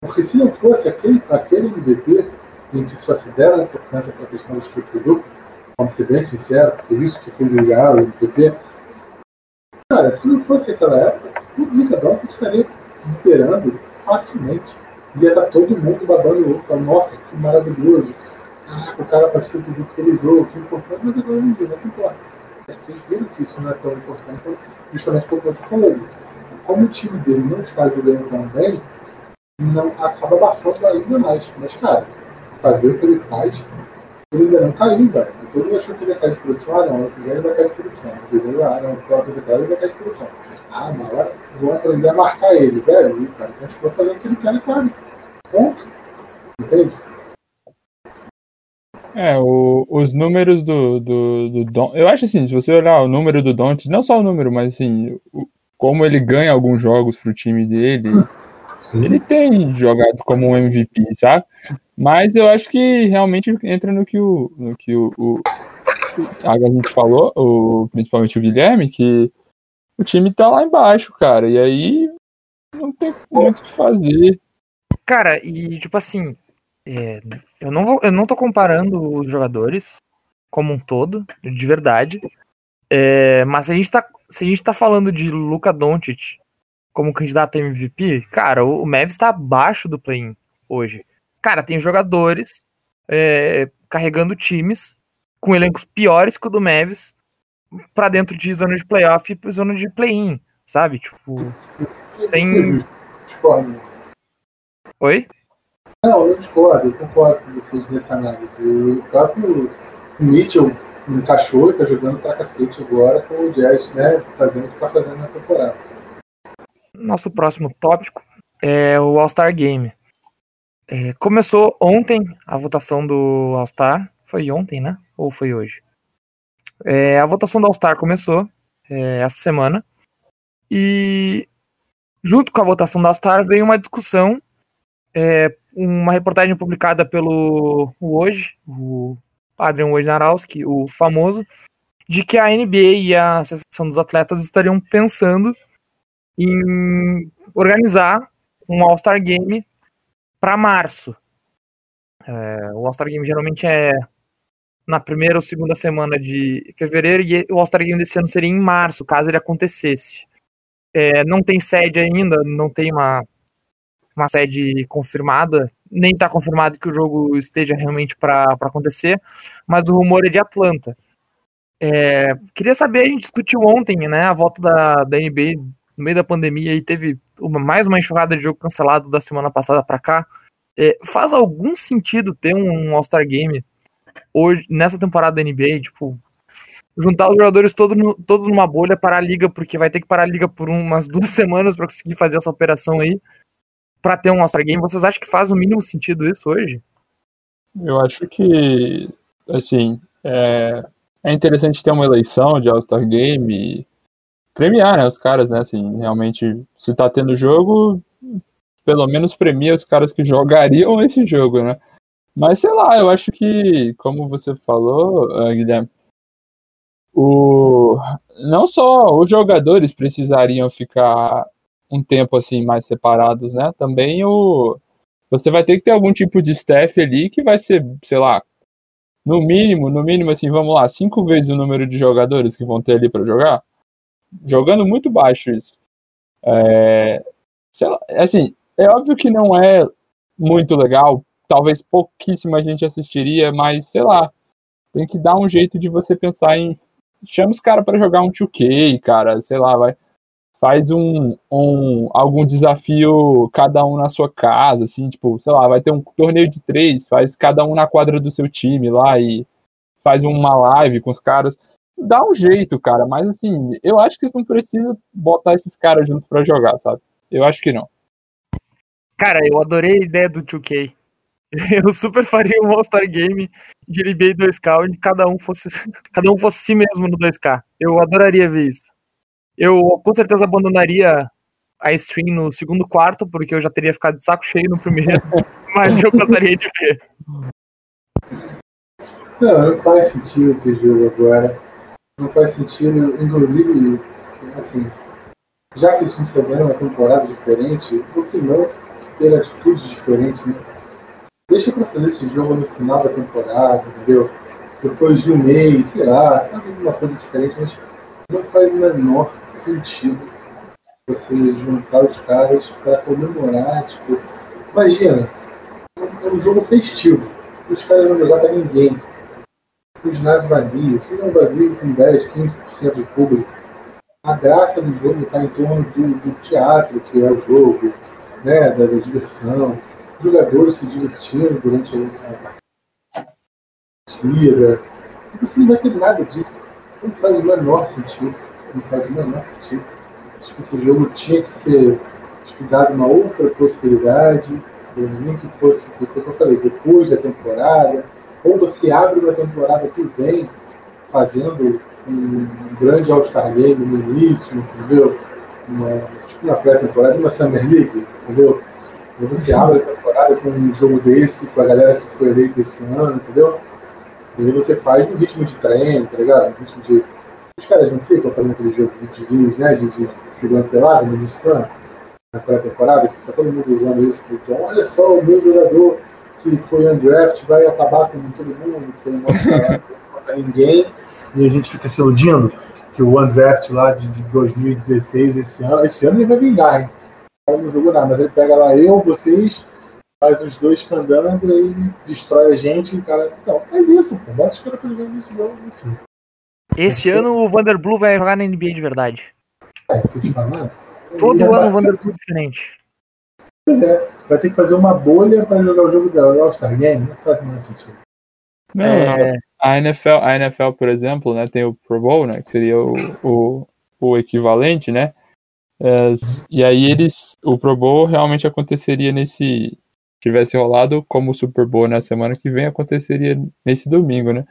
Porque se não fosse aquele, aquele MVP, em que se deram importância para a questão do triplo duplo, vamos ser bem sincero, por isso que fez ganhar o MVP. Cara, se não fosse aquela época, o Doncic estaria imperando facilmente. Ia estar todo mundo babando o ovo, falando, nossa, que maravilhoso. Caraca, o cara faz tudo pelo jogo, que importante, mas agora ninguém vai se importa. Eles viram que isso não é tão importante, justamente como você falou. Como o time dele não está jogando tão bem, não acaba abafando ainda mais. Mas, cara, fazer o que ele faz, ele ainda não caiu, velho. Todo mundo achou que ele ia cair de produção. Ah, não, o primeiro vai cair de produção. O primeiro, ah, não, o próprio ele vai cair de produção. Ah, mas agora vou aprender a marcar ele, velho. E o cara continua fazendo o que ele quer, claro. Ponto. Entende? É, o, os números do, do, do Don. Eu acho assim, se você olhar o número do Don't, não só o número, mas assim, o, como ele ganha alguns jogos pro time dele. ele tem jogado como um MVP, sabe? Mas eu acho que realmente entra no que o, no que o, o a gente falou, o, principalmente o Guilherme, que o time tá lá embaixo, cara. E aí não tem muito o que fazer. Cara, e tipo assim, é, eu, não vou, eu não tô comparando os jogadores como um todo, de verdade. É, mas se a, gente tá, se a gente tá falando de Luca Doncic como candidato a MVP, cara, o, Mavis tá abaixo do play-in hoje. Cara, tem jogadores é, carregando times com elencos piores que o do Mavis para dentro de zona de playoff e zona de play-in, sabe? Tipo, sem. Oi? Não, eu discordo, eu concordo com vocês nessa análise. O próprio Mitchell encaixou e está jogando pra cacete agora com o Jazz, né? Fazendo o que está fazendo na temporada. Nosso próximo tópico é o All-Star Game. É, começou ontem a votação do All-Star. Foi ontem, né? Ou foi hoje? É, a votação do All-Star começou é, essa semana. E junto com a votação do All-Star veio uma discussão é, uma reportagem publicada pelo o Hoje, o Adrian Wojnarowski, o famoso, de que a NBA e a Associação dos Atletas estariam pensando em organizar um All-Star Game para março. É, o All-Star Game geralmente é na primeira ou segunda semana de fevereiro e o All-Star Game desse ano seria em março, caso ele acontecesse. É, não tem sede ainda, não tem uma uma sede confirmada, nem está confirmado que o jogo esteja realmente para acontecer, mas o rumor é de Atlanta. É, queria saber, a gente discutiu ontem, né, a volta da, da NBA no meio da pandemia e teve uma, mais uma enxurrada de jogo cancelado da semana passada para cá. É, faz algum sentido ter um, All-Star Game hoje, nessa temporada da NBA, tipo, juntar os jogadores todo no, todos numa bolha, parar a liga, porque vai ter que parar a liga por umas duas semanas para conseguir fazer essa operação aí para ter um All-Star Game. Vocês acham que faz o mínimo sentido isso hoje? Eu acho que, assim, é, é interessante ter uma eleição de All-Star Game premiar, né, os caras, né, assim, realmente, se tá tendo jogo, pelo menos premia os caras que jogariam esse jogo, né. Mas, sei lá, eu acho que, como você falou, uh, Guilherme, o, não só os jogadores precisariam ficar um tempo assim mais separados, né? Também o você vai ter que ter algum tipo de staff ali que vai ser, sei lá, no mínimo, no mínimo assim, vamos lá, cinco vezes o número de jogadores que vão ter ali para jogar, jogando muito baixo isso. É, lá, assim, é óbvio que não é muito legal, talvez pouquíssima gente assistiria, mas sei lá, tem que dar um jeito de você pensar em chama os caras para jogar um 2K, cara, sei lá, vai faz um, um algum desafio cada um na sua casa, assim, tipo, sei lá, vai ter um torneio de três, faz cada um na quadra do seu time lá e faz uma live com os caras. Dá um jeito, cara, mas assim, eu acho que você não precisa botar esses caras juntos para jogar, sabe? Eu acho que não. Cara, eu adorei a ideia do 2K. Eu super faria um All-Star Game de NBA 2K onde cada um fosse cada um fosse si mesmo no 2K. Eu adoraria ver isso. Eu com certeza abandonaria a stream no segundo quarto, porque eu já teria ficado de saco cheio no primeiro, mas eu gostaria de ver. Não, não faz sentido esse jogo agora. Não faz sentido, inclusive, assim, já que eles estão recebendo uma temporada diferente, por que não ter atitudes diferentes, né? Deixa pra fazer esse jogo no final da temporada, entendeu? Depois de um mês, sei lá, tá uma coisa diferente, mas não faz o menor sentido você juntar os caras para comemorar. Tipo, imagina, é um jogo festivo. Os caras vão jogar para ninguém. O ginásio vazio, se não vazio com 10, 15% de público. A graça do jogo está em torno do, do, teatro, que é o jogo, né, da, da diversão, jogadores se divertindo durante a partida. Você não vai ter nada disso. Não faz o menor sentido. Não faz o menor sentido. Acho que esse jogo tinha que ser estudado uma outra possibilidade, nem que fosse, como eu falei, depois da temporada, ou você abre uma temporada que vem fazendo um grande All-Star Game no início, entendeu? Uma, tipo uma pré-temporada, uma Summer League, entendeu? Ou você abre a temporada com um jogo desse, com a galera que foi eleita esse ano, entendeu? E aí você faz no ritmo de treino, tá ligado? No ritmo de. Os caras não ficam fazendo aqueles jogos videozinhos, né? De, de jogando pelado no início do ano, na pré-temporada, que fica todo mundo usando isso para dizer, olha só, o meu jogador que foi undraft vai acabar com todo mundo, que não contra ninguém, e a gente fica se iludindo que o undraft lá de, de 2016, esse ano, esse ano ele vai vingar, hein? Ele não jogou nada, mas ele pega lá eu, vocês, faz os dois candangos e destrói a gente, e o cara, não, faz isso, pô, bota os caras pra jogar isso, enfim. Esse ano o Vanderblue vai jogar na NBA de verdade. É, tô te falando. Todo E é ano o Vanderblue diferente. Pois é, vai ter que fazer uma bolha para jogar o jogo da All-Star Game, não faz mais sentido. Não, É, a NFL, a NFL, por exemplo, né, tem o Pro Bowl, né, que seria o, o, o equivalente, né? É, e aí eles, o Pro Bowl realmente aconteceria nesse, tivesse rolado como o Super Bowl na semana que vem aconteceria nesse domingo, né?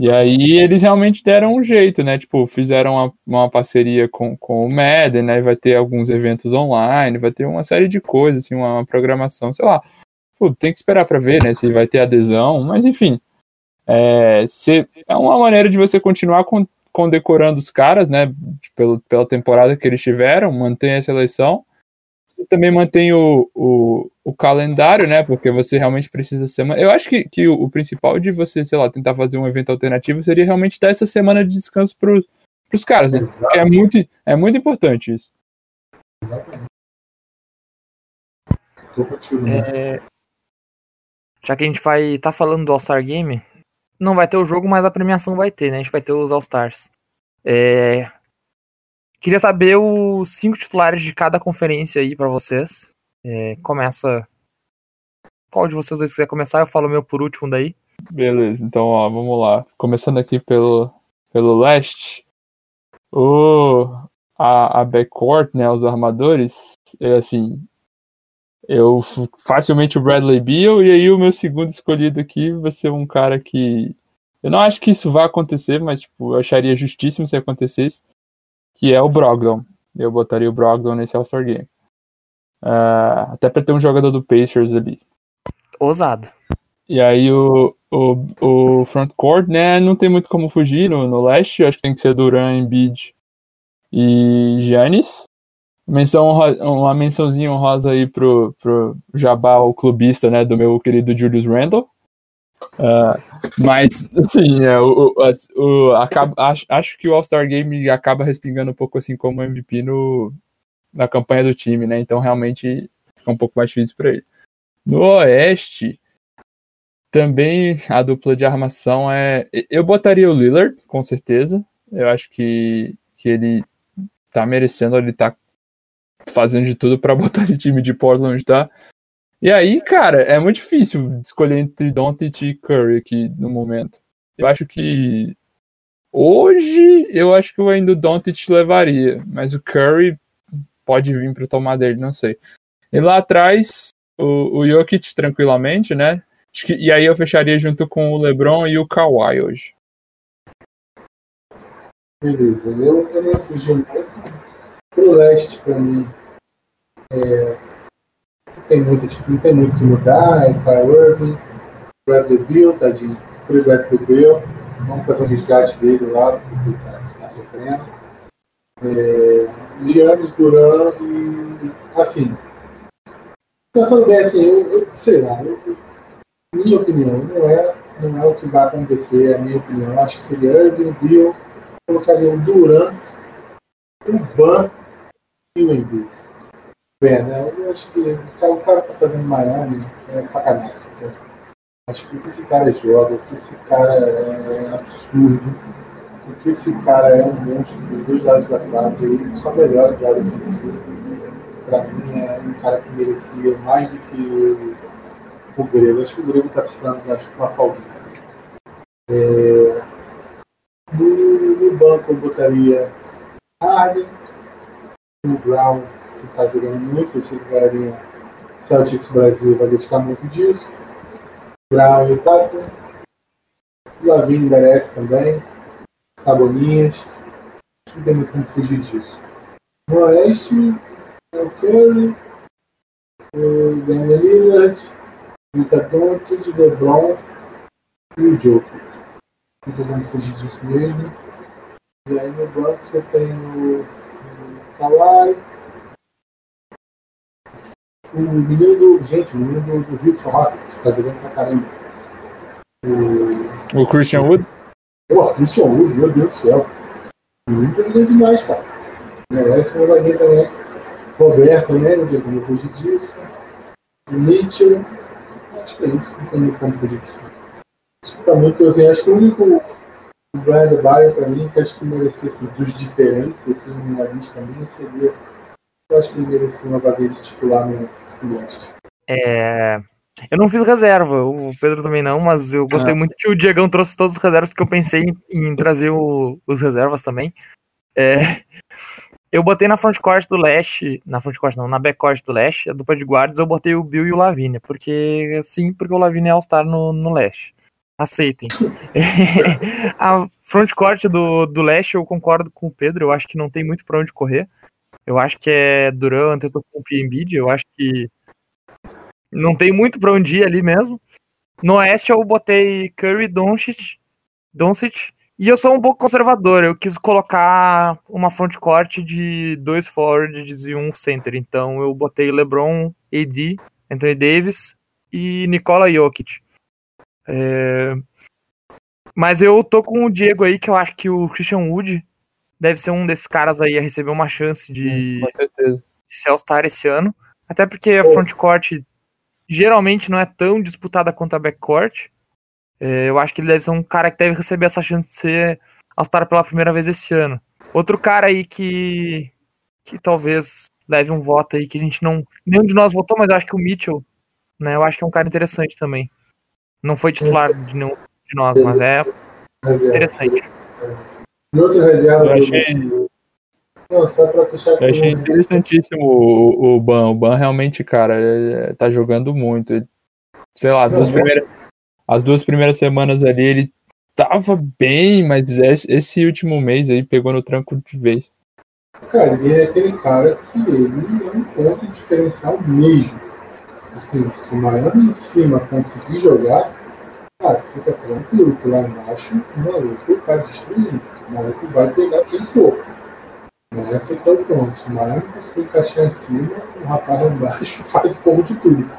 E aí eles realmente deram um jeito, né? Tipo, fizeram uma, uma parceria com, com o Madden, né? Vai ter alguns eventos online, vai ter uma série de coisas, assim, uma, uma programação, sei lá. Pô, tem que esperar pra ver, né? Se vai ter adesão, mas enfim. É, se- é uma maneira de você continuar con- condecorando os caras, né? Pelo, pela temporada que eles tiveram, mantém a seleção. E também mantém o, o, o calendário, né? Porque você realmente precisa ser. Eu acho que, que o, o principal de você, sei lá, tentar fazer um evento alternativo seria realmente dar essa semana de descanso pro, pros caras, né? Porque é muito, é muito importante isso. Exatamente. Tô contigo, é, já que a gente vai tá falando do All-Star Game, não vai ter o jogo, mas a premiação vai ter, né? A gente vai ter os All-Stars. É, queria saber os cinco titulares de cada conferência aí pra vocês. É, começa. Qual de vocês dois quiser começar? Eu falo meu por último daí. Beleza, então ó, vamos lá. Começando aqui pelo, pelo leste. O, a, a backcourt, né, os armadores, é assim, eu facilmente o Bradley Beal e aí o meu segundo escolhido aqui vai ser um cara que eu não acho que isso vai acontecer, mas tipo, eu acharia justíssimo se acontecesse, que é o Brogdon. Eu botaria o Brogdon nesse All-Star Game. Ah, até para ter um jogador do Pacers ali. Ousado. E aí o, o, o frontcourt, né, não tem muito como fugir no, no leste, acho que tem que ser Duran, Embiid e Giannis. Menção, uma mençãozinha honrosa aí pro, pro Jabá, o clubista, né, do meu querido Julius Randle. Ah, mas, assim, é, o, o, o- acho, acho que o All-Star Game acaba respingando um pouco assim como MVP no, na campanha do time, né, então realmente fica um pouco mais difícil para ele. No Oeste, também a dupla de armação é. Eu botaria o Lillard, com certeza. Eu acho que, que ele tá merecendo, ele tá fazendo de tudo pra botar esse time de Portland tá. E aí, cara, é muito difícil escolher entre Doncic e Curry aqui no momento. Eu acho que hoje eu acho que eu ainda o Doncic levaria, mas o Curry pode vir para tomar dele, não sei. E lá atrás, o, o Jokic tranquilamente, né? Que- E aí eu fecharia junto com o LeBron e o Kawhi hoje. Beleza, eu também fugi muito pro leste pra mim. É, tem muito, não tem muito que mudar, é Kyle Irving, Bradley Bill, tadinho, Free Bradley Bill, vamos fazer um resgate dele lá, porque ele tá, tá sofrendo. É, Giannis Duran e assim, pensando bem assim, eu, eu sei lá, eu, minha opinião, não é, não é o que vai acontecer, é a minha opinião. Acho que seria Irving, Bill, colocaria o Duran, o Ban e o Embiid. Bem, né? Eu acho que o cara- cara tá fazendo Miami é sacanagem. Acho que que esse cara joga, que esse cara é absurdo, o que esse cara é um monstro dos dois lados da quadra, ele só melhora do lado ofensivo. para mim, é um cara que merecia mais do que o, Grego. Acho que o Grego está precisando de uma folga. É, no, no, banco eu botaria Harden, o Brown, que está jogando muito, a galerinha Celtics Brasil vai gostar muito disso. Brown e Tata. Lavigne merece também. Saboninhas. Não tem muito como fugir disso. No Oeste, é o Curry, o Daniel Lillard, Luca Doncic, LeBron e o Joker. Não tem como fugir disso mesmo. E aí no banco você tem o, o Kawhi, o menino do. Gente, o menino do, do Houston Rockets, que tá jogando pra caramba. O, o Christian Wood? Porra, Christian Wood, meu Deus do céu. O menino tá jogando demais, cara. Merece uma vaguinha também. Roberto, né? Não tem como fugir disso. O Mitchell. Acho que é isso, não tem como fugir disso. Acho que tá muito. Assim, acho que o único. O Brian Baio, pra mim, que acho que merecia, assim, dos diferentes, assim, numa lista também, seria eu acho que ele merecia uma vaga de titular no, Leste. É. Eu não fiz reserva, o Pedro também não, mas eu gostei ah. muito que o Diegão trouxe todos os reservas que eu pensei em, em trazer o, os reservas também. É, eu botei na frontcourt do leste, na frontcourt não, na backcourt do leste, a dupla de guardas, eu botei o Bill e o Lavigne, porque sim, porque o Lavigne é All-Star no, no leste. Aceitem. a frontcourt do, do leste eu concordo com o Pedro, eu acho que não tem muito para onde correr. Eu acho que é Duran, Antetokounmpo e Embiid. Eu acho que não tem muito para onde ir ali mesmo. No Oeste eu botei Curry, Doncic, Doncic e eu sou um pouco conservador. Eu quis colocar uma frontcourt de dois forwards e um center. Então eu botei LeBron, AD, Anthony Davis e Nikola Jokic. É... Mas eu tô com o Diego aí, que eu acho que o Christian Wood deve ser um desses caras aí a receber uma chance de, de ser All-Star esse ano. Até porque a frontcourt geralmente não é tão disputada quanto a backcourt. É, eu acho que ele deve ser um cara que deve receber essa chance de ser All-Star pela primeira vez esse ano. Outro cara aí que, que talvez leve um voto aí que a gente não. Nenhum de nós votou, mas eu acho que o Mitchell, né? Eu acho que é um cara interessante também. Não foi titular de nenhum de nós, mas é interessante. E outro reserva. Eu achei, Não, só pra fechar eu achei interessantíssimo o, o Ban. O Ban realmente, cara, ele tá jogando muito. Ele, sei lá, duas primeiras, as duas primeiras semanas ali ele tava bem, mas esse, esse, último mês aí pegou no tranco de vez. Cara, ele é aquele cara que ele é um ponto diferencial mesmo. Assim, se o Miami em cima conseguir jogar, Cara, fica tranquilo que lá embaixo o maluco tá destruindo. O maluco vai pegar quem for. Essa que é o ponto. Se o Miami conseguir encaixar em cima, o rapaz lá embaixo faz um pouco de tudo.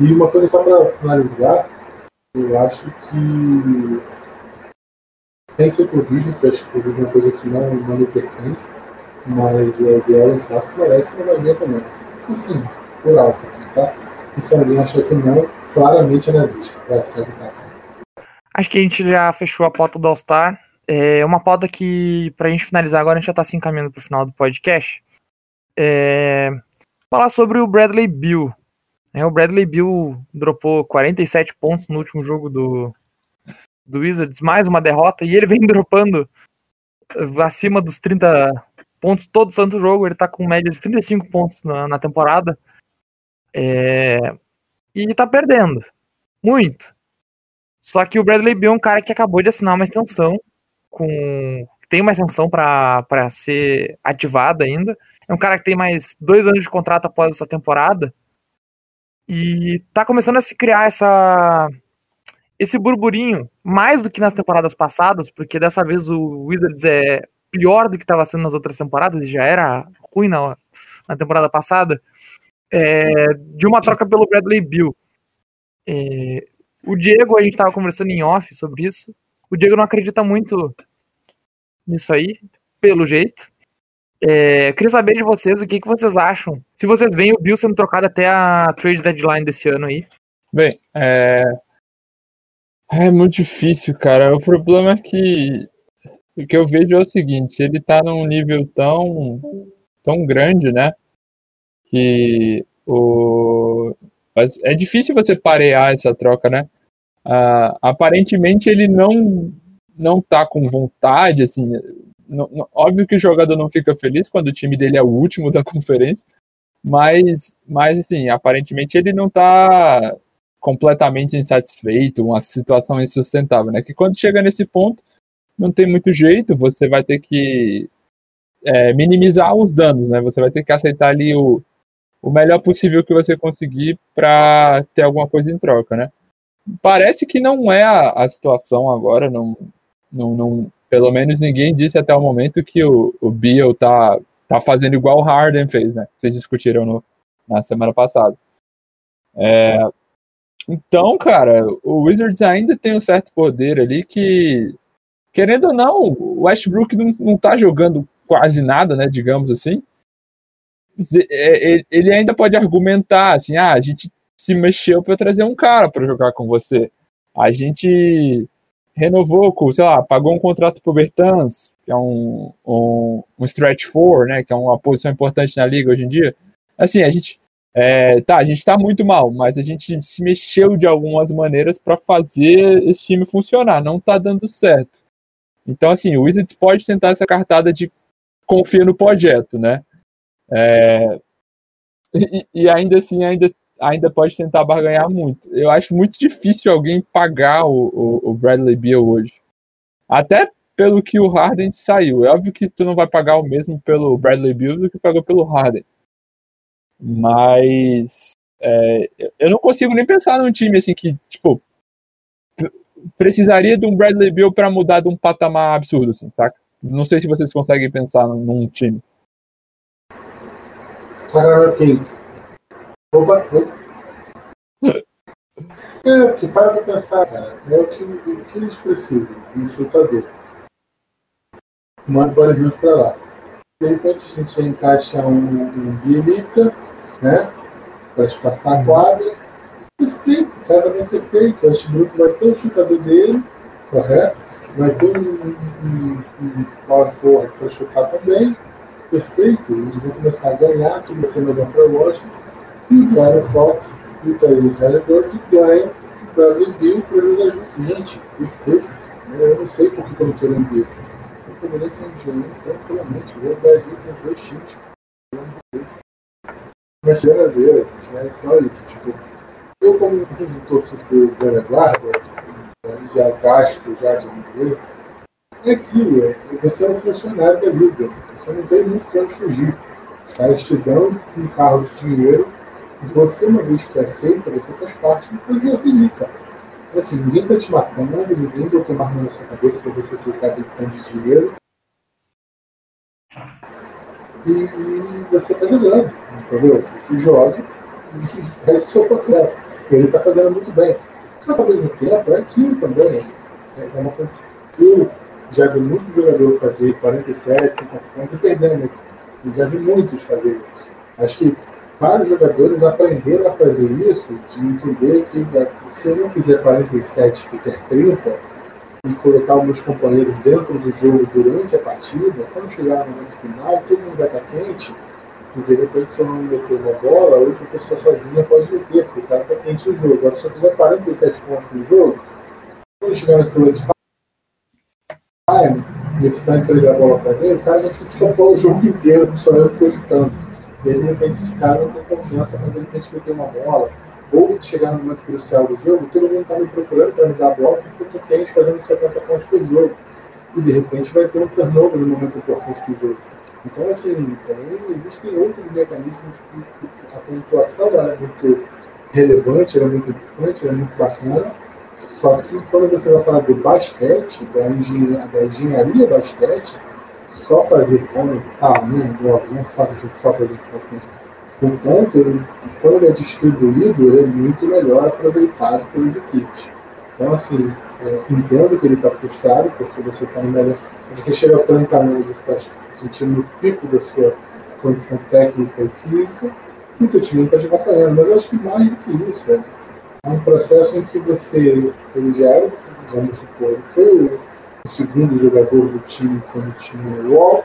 E uma coisa só para finalizar, eu acho que tem secundismo, que acho que é uma coisa que não, não me pertence, mas o Gary Fox merece uma vaguinha também. Isso sim, por alto, assim, tá? E se alguém achar que não, claramente nazista. Vai, segue? Acho que a gente já fechou a pauta do All-Star. É uma pauta que, pra gente finalizar agora, a gente já tá se encaminhando pro final do podcast. É... Falar sobre o Bradley Bill. É, o Bradley Bill dropou 47 pontos no último jogo do, do Wizards, mais uma derrota, e ele vem dropando acima dos 30 pontos todo santo jogo. Ele tá com média de 35 pontos na, na temporada. É... E tá perdendo. Muito. Só que o Bradley Beal é um cara que acabou de assinar uma extensão com tem uma extensão para ser ativada ainda. É um cara que tem mais dois anos de contrato após essa temporada. E tá começando a se criar essa esse burburinho, mais do que nas temporadas passadas, porque dessa vez o Wizards é pior do que estava sendo nas outras temporadas, e já era ruim na, na temporada passada, é, de uma troca pelo Bradley Bill. É, o Diego, a gente tava conversando em off sobre isso. O Diego não acredita muito nisso aí, pelo jeito. É, queria saber de vocês o que, que vocês acham. Se vocês veem o Bill sendo trocado até a trade deadline desse ano aí. Bem, é. É muito difícil, cara. O problema é que o que eu vejo é o seguinte, ele tá num nível tão tão grande, né? Que o é difícil você parear essa troca, né? Uh, aparentemente ele não não tá com vontade, assim. Não, não, óbvio que o jogador não fica feliz quando o time dele é o último da conferência, mas, mas assim, aparentemente ele não tá completamente insatisfeito, uma situação insustentável, né? Que quando chega nesse ponto, não tem muito jeito, você vai ter que é, minimizar os danos, né? Você vai ter que aceitar ali o, o melhor possível que você conseguir para ter alguma coisa em troca, né? Parece que não é a, a situação agora, não, não, não, pelo menos ninguém disse até o momento que o, o Beal tá, tá fazendo igual o Harden fez, né? Vocês discutiram no, na semana passada. É, então, cara, o Wizards ainda tem um certo poder ali que, querendo ou não, o Westbrook não, não tá jogando quase nada, né? Digamos assim. É, ele ainda pode argumentar assim: ah, a gente se mexeu para trazer um cara para jogar com você. A gente renovou, sei lá, pagou um contrato pro Bertans, que é um, um, um stretch four, né, que é uma posição importante na liga hoje em dia. Assim, a gente é, tá, a gente tá muito mal, mas a gente se mexeu de algumas maneiras para fazer esse time funcionar. Não tá dando certo. Então, assim, o Wizards pode tentar essa cartada de confia no projeto, né? É, e, e, ainda assim, ainda, ainda pode tentar barganhar muito. Eu acho muito difícil alguém pagar o, o, o Bradley Beal hoje. Até pelo que o Harden saiu. É óbvio que tu não vai pagar o mesmo pelo Bradley Beal do que pagou pelo Harden. Mas é, eu não consigo nem pensar num time assim que, tipo, precisaria de um Bradley Beal para mudar de um patamar absurdo, assim, saca? Não sei se vocês conseguem pensar num time. Sacramento Kings. Opa, É, porque para pra pensar, cara, é o que, o que eles precisam, um chutador. Manda bola para lá. De repente a gente encaixa um, um Bielitsa, né? Para espaçar a quadra. Perfeito, casamento perfeito. O Westbrook vai ter o chutador dele, correto? Vai ter um, um, um, um para chutar também. Perfeito, eles vão começar a ganhar, que vai ser melhor para o Washington. E o Darren Fox e o Tyrese Halliburton ganham para Bill para jogar junto. Gente, perfeito. Eu não sei por que eu não quero ver. Eu poderia ser um GM tranquilamente. Eu vou dar junto os dois times. Mas brasileira, gente, é só isso. Tipo, eu, como todos os velha guarda, já gasto já de é aquilo, é, você é um funcionário da liga, você não tem muito para onde fugir. Os caras te dão um carro de dinheiro, e você, uma vez que aceita, você faz parte do projeto ali, cara. Então, assim, ninguém está te matando, ninguém vai tomar arma na sua cabeça para você aceitar aquele de dinheiro e, e você está jogando, entendeu? Você joga e faz o seu papel. Ele está fazendo muito bem. Só que ao mesmo tempo é aquilo também. É, é uma coisa. Eu já vi muitos jogadores fazer 47, 50 pontos e perdendo. Eu já vi muitos fazer isso. Acho que vários jogadores aprenderam a fazer isso, de entender que se eu não fizer 47 e fizer 30, e colocar meus companheiros dentro do jogo durante a partida, quando chegar no momento final, todo mundo vai estar quente, e de repente se eu não meter uma bola, outra pessoa sozinha pode meter, porque o cara está quente no jogo. Agora, se eu fizer 47 pontos no jogo, quando chegar naquele time e precisar entregar a bola para ele, o cara que topar o jogo inteiro, só eu que estou chutando. E aí, de repente, esse cara não tem confiança para de repente meter uma bola, ou chegar no momento crucial do jogo, todo mundo está me procurando para me dar a bola porque eu quente fazendo 70 pontos por jogo. E de repente vai ter um turnover no momento importante do jogo. Então, assim, também existem outros mecanismos que a pontuação é muito relevante, é muito importante, é muito bacana. Só que quando você vai falar do basquete, da engenharia, da engenharia basquete, só fazer ponto, tá, não, não só, só fazer ponto o ponto, ele, quando ele é distribuído, ele é muito melhor aproveitado pelas equipes. Então, assim, é, entendo que ele está frustrado, porque você está melhor. Você chega 30 anos, você está se sentindo no pico da sua condição técnica e física, e o time está te batalhando. Mas eu acho que mais do que isso, é um processo em que você, ele já era, vamos supor, ele foi o, segundo jogador do time quando tinha o UOL,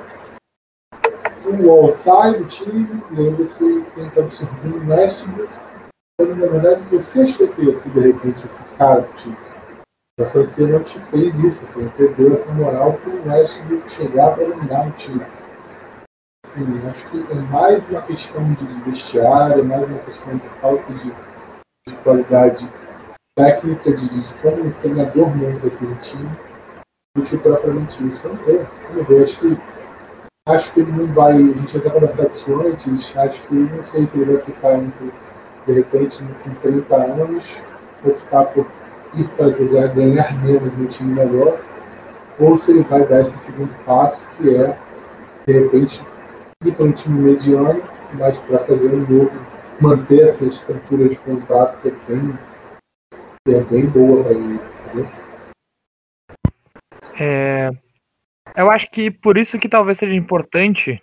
o Wall sai do time e aí você tenta absorver o Westbrook. Quando na verdade você achou que ia ser de repente esse cara do time. A franquia não te fez isso, franquia deu essa moral para o Westbrook chegar para mandar no time. Assim, acho que é mais uma questão de vestiário, é mais uma questão de falta de, de qualidade técnica, de, de como o treinador monta aquele time, do que propriamente isso. Vamos ver, vamos ver. Acho que Acho que ele não vai. A gente até conversou isso antes. Acho que não sei se ele vai ficar entre, de repente, com 30 anos, optar por ir para jogar, ganhar menos no time melhor, ou se ele vai dar esse segundo passo, que é, de repente, ir para um time mediano, mas para fazer um novo, manter essa estrutura de contrato que ele tem, que é bem boa para ele. Entendeu? É, eu acho que por isso que talvez seja importante,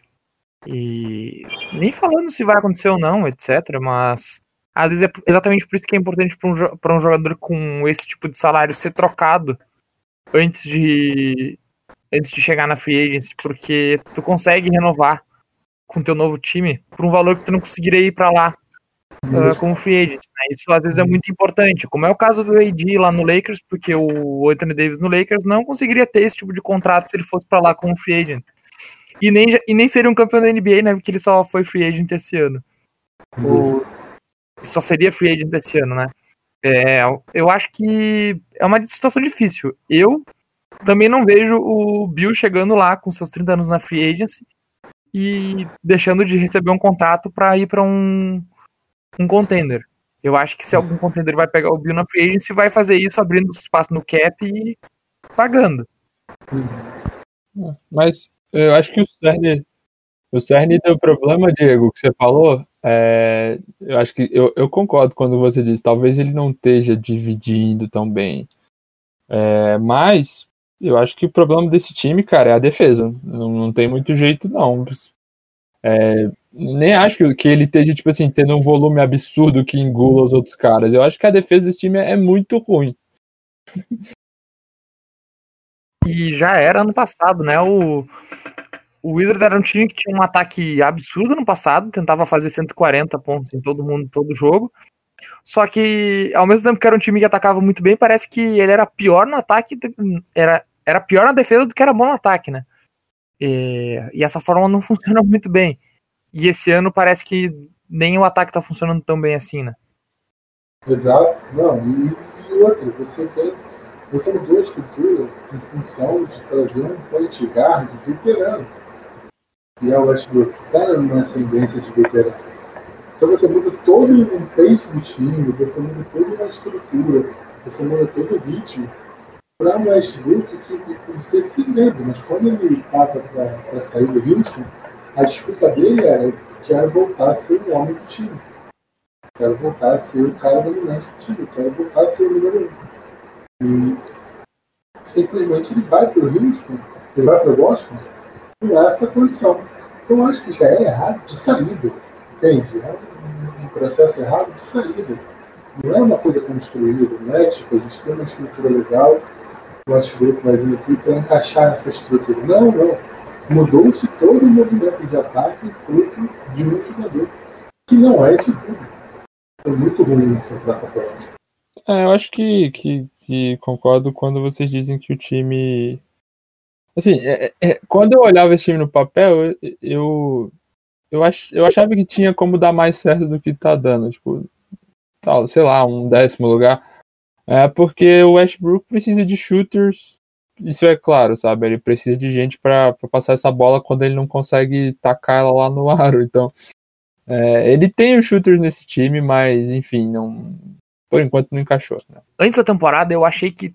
e nem falando se vai acontecer ou não, etc., mas às vezes é exatamente por isso que é importante para um, um jogador com esse tipo de salário ser trocado antes de antes de chegar na free agency, porque tu consegue renovar com teu novo time por um valor que tu não conseguiria ir para lá uh, como free agent. Né? Isso às vezes é muito importante, como é o caso do AD lá no Lakers, porque o Anthony Davis no Lakers não conseguiria ter esse tipo de contrato se ele fosse para lá como free agent. E nem, e nem seria um campeão da NBA, né? Porque ele só foi free agent esse ano. O, só seria free agent esse ano, né? É, eu acho que é uma situação difícil. Eu também não vejo o Bill chegando lá com seus 30 anos na free agency e deixando de receber um contrato para ir para um um contender. Eu acho que se algum contender vai pegar o Bill na free agency, vai fazer isso abrindo espaço no cap e pagando. Mas eu acho que o cerne, o cerne do problema, Diego, que você falou, é, eu acho que eu, eu, concordo quando você diz, talvez ele não esteja dividindo tão bem. É, mas eu acho que o problema desse time, cara, é a defesa. Não, não tem muito jeito, não. É, nem acho que, ele esteja, tipo assim, tendo um volume absurdo que engula os outros caras. Eu acho que a defesa desse time é, é muito ruim. E já era ano passado, né? O, o Wizards era um time que tinha um ataque absurdo no passado, tentava fazer 140 pontos em todo mundo, todo jogo. Só que, ao mesmo tempo que era um time que atacava muito bem, parece que ele era pior no ataque, era, era pior na defesa do que era bom no ataque, né? E, e essa forma não funciona muito bem. E esse ano parece que nem o ataque está funcionando tão bem assim, né? Exato. Não, e, e outra, você tem. Você mudou a estrutura em função de trazer um point guard veterano. E é o Westbrook, cara numa ascendência de veterano. Então você muda todo o pace do time, você muda toda uma estrutura, você muda todo o ritmo para Westbrook que, que você se lembra, mas quando ele estava para sair do Houston, a desculpa dele era quero voltar a ser o homem do time. Quero voltar a ser o cara dominante do time. Quero voltar a ser o número um. E simplesmente ele vai para o Houston, ele vai para o Boston com essa condição. Então eu acho que já é errado de saída. Entende? É um processo errado de saída. Não é uma coisa construída, não é tipo, a gente tem uma estrutura legal, o Westbrook vai vir aqui para encaixar nessa estrutura. Não, não. Mudou-se todo o movimento de ataque fruto de um jogador que não é esse tudo. É muito ruim essa troca É, eu acho que, que, que, concordo quando vocês dizem que o time. Assim, é, é, é quando eu olhava esse time no papel, eu, eu, ach, eu achava que tinha como dar mais certo do que tá dando. Tipo, sei lá, um décimo lugar. É porque o Westbrook precisa de shooters, isso é claro, sabe? Ele precisa de gente para passar essa bola quando ele não consegue tacar ela lá no aro. Então, é, ele tem os shooters nesse time, mas enfim, não, por enquanto não encaixou. Né? Antes da temporada, eu achei que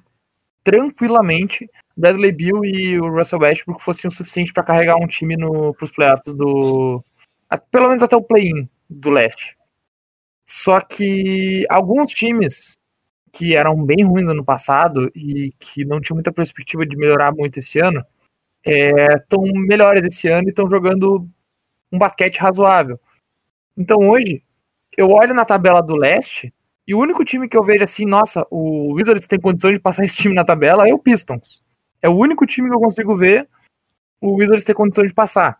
tranquilamente Bradley Bill e o Russell Westbrook fossem o suficiente para carregar um time para os playoffs do. pelo menos até o play-in do leste. Só que alguns times que eram bem ruins ano passado e que não tinham muita perspectiva de melhorar muito esse ano, estão é, melhores esse ano e estão jogando um basquete razoável. Então hoje, eu olho na tabela do leste e o único time que eu vejo assim, nossa, o Wizards tem condições de passar esse time na tabela é o Pistons. É o único time que eu consigo ver o Wizards ter condições de passar.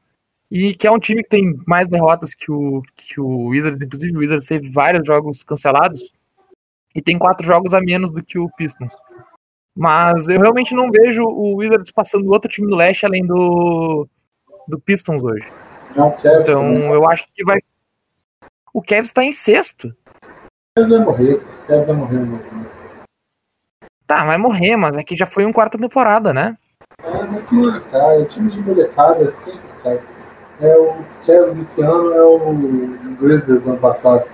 e que é um time que tem mais derrotas que o, que o Wizards, inclusive o Wizards teve vários jogos cancelados e tem quatro jogos a menos do que o Pistons. Mas eu realmente não vejo o Wizards passando outro time do leste além do, do Pistons hoje. Não, Cavs, Então né? eu acho que vai. O Cavs tá em sexto. Cavs vai morrer. Cavs vai morrer. Não. Tá, vai morrer, mas é que já foi um quarta temporada, né? É, mas não cai. Time de molecada sempre cai. É o Cavs esse ano é o Grizzlies do ano passado.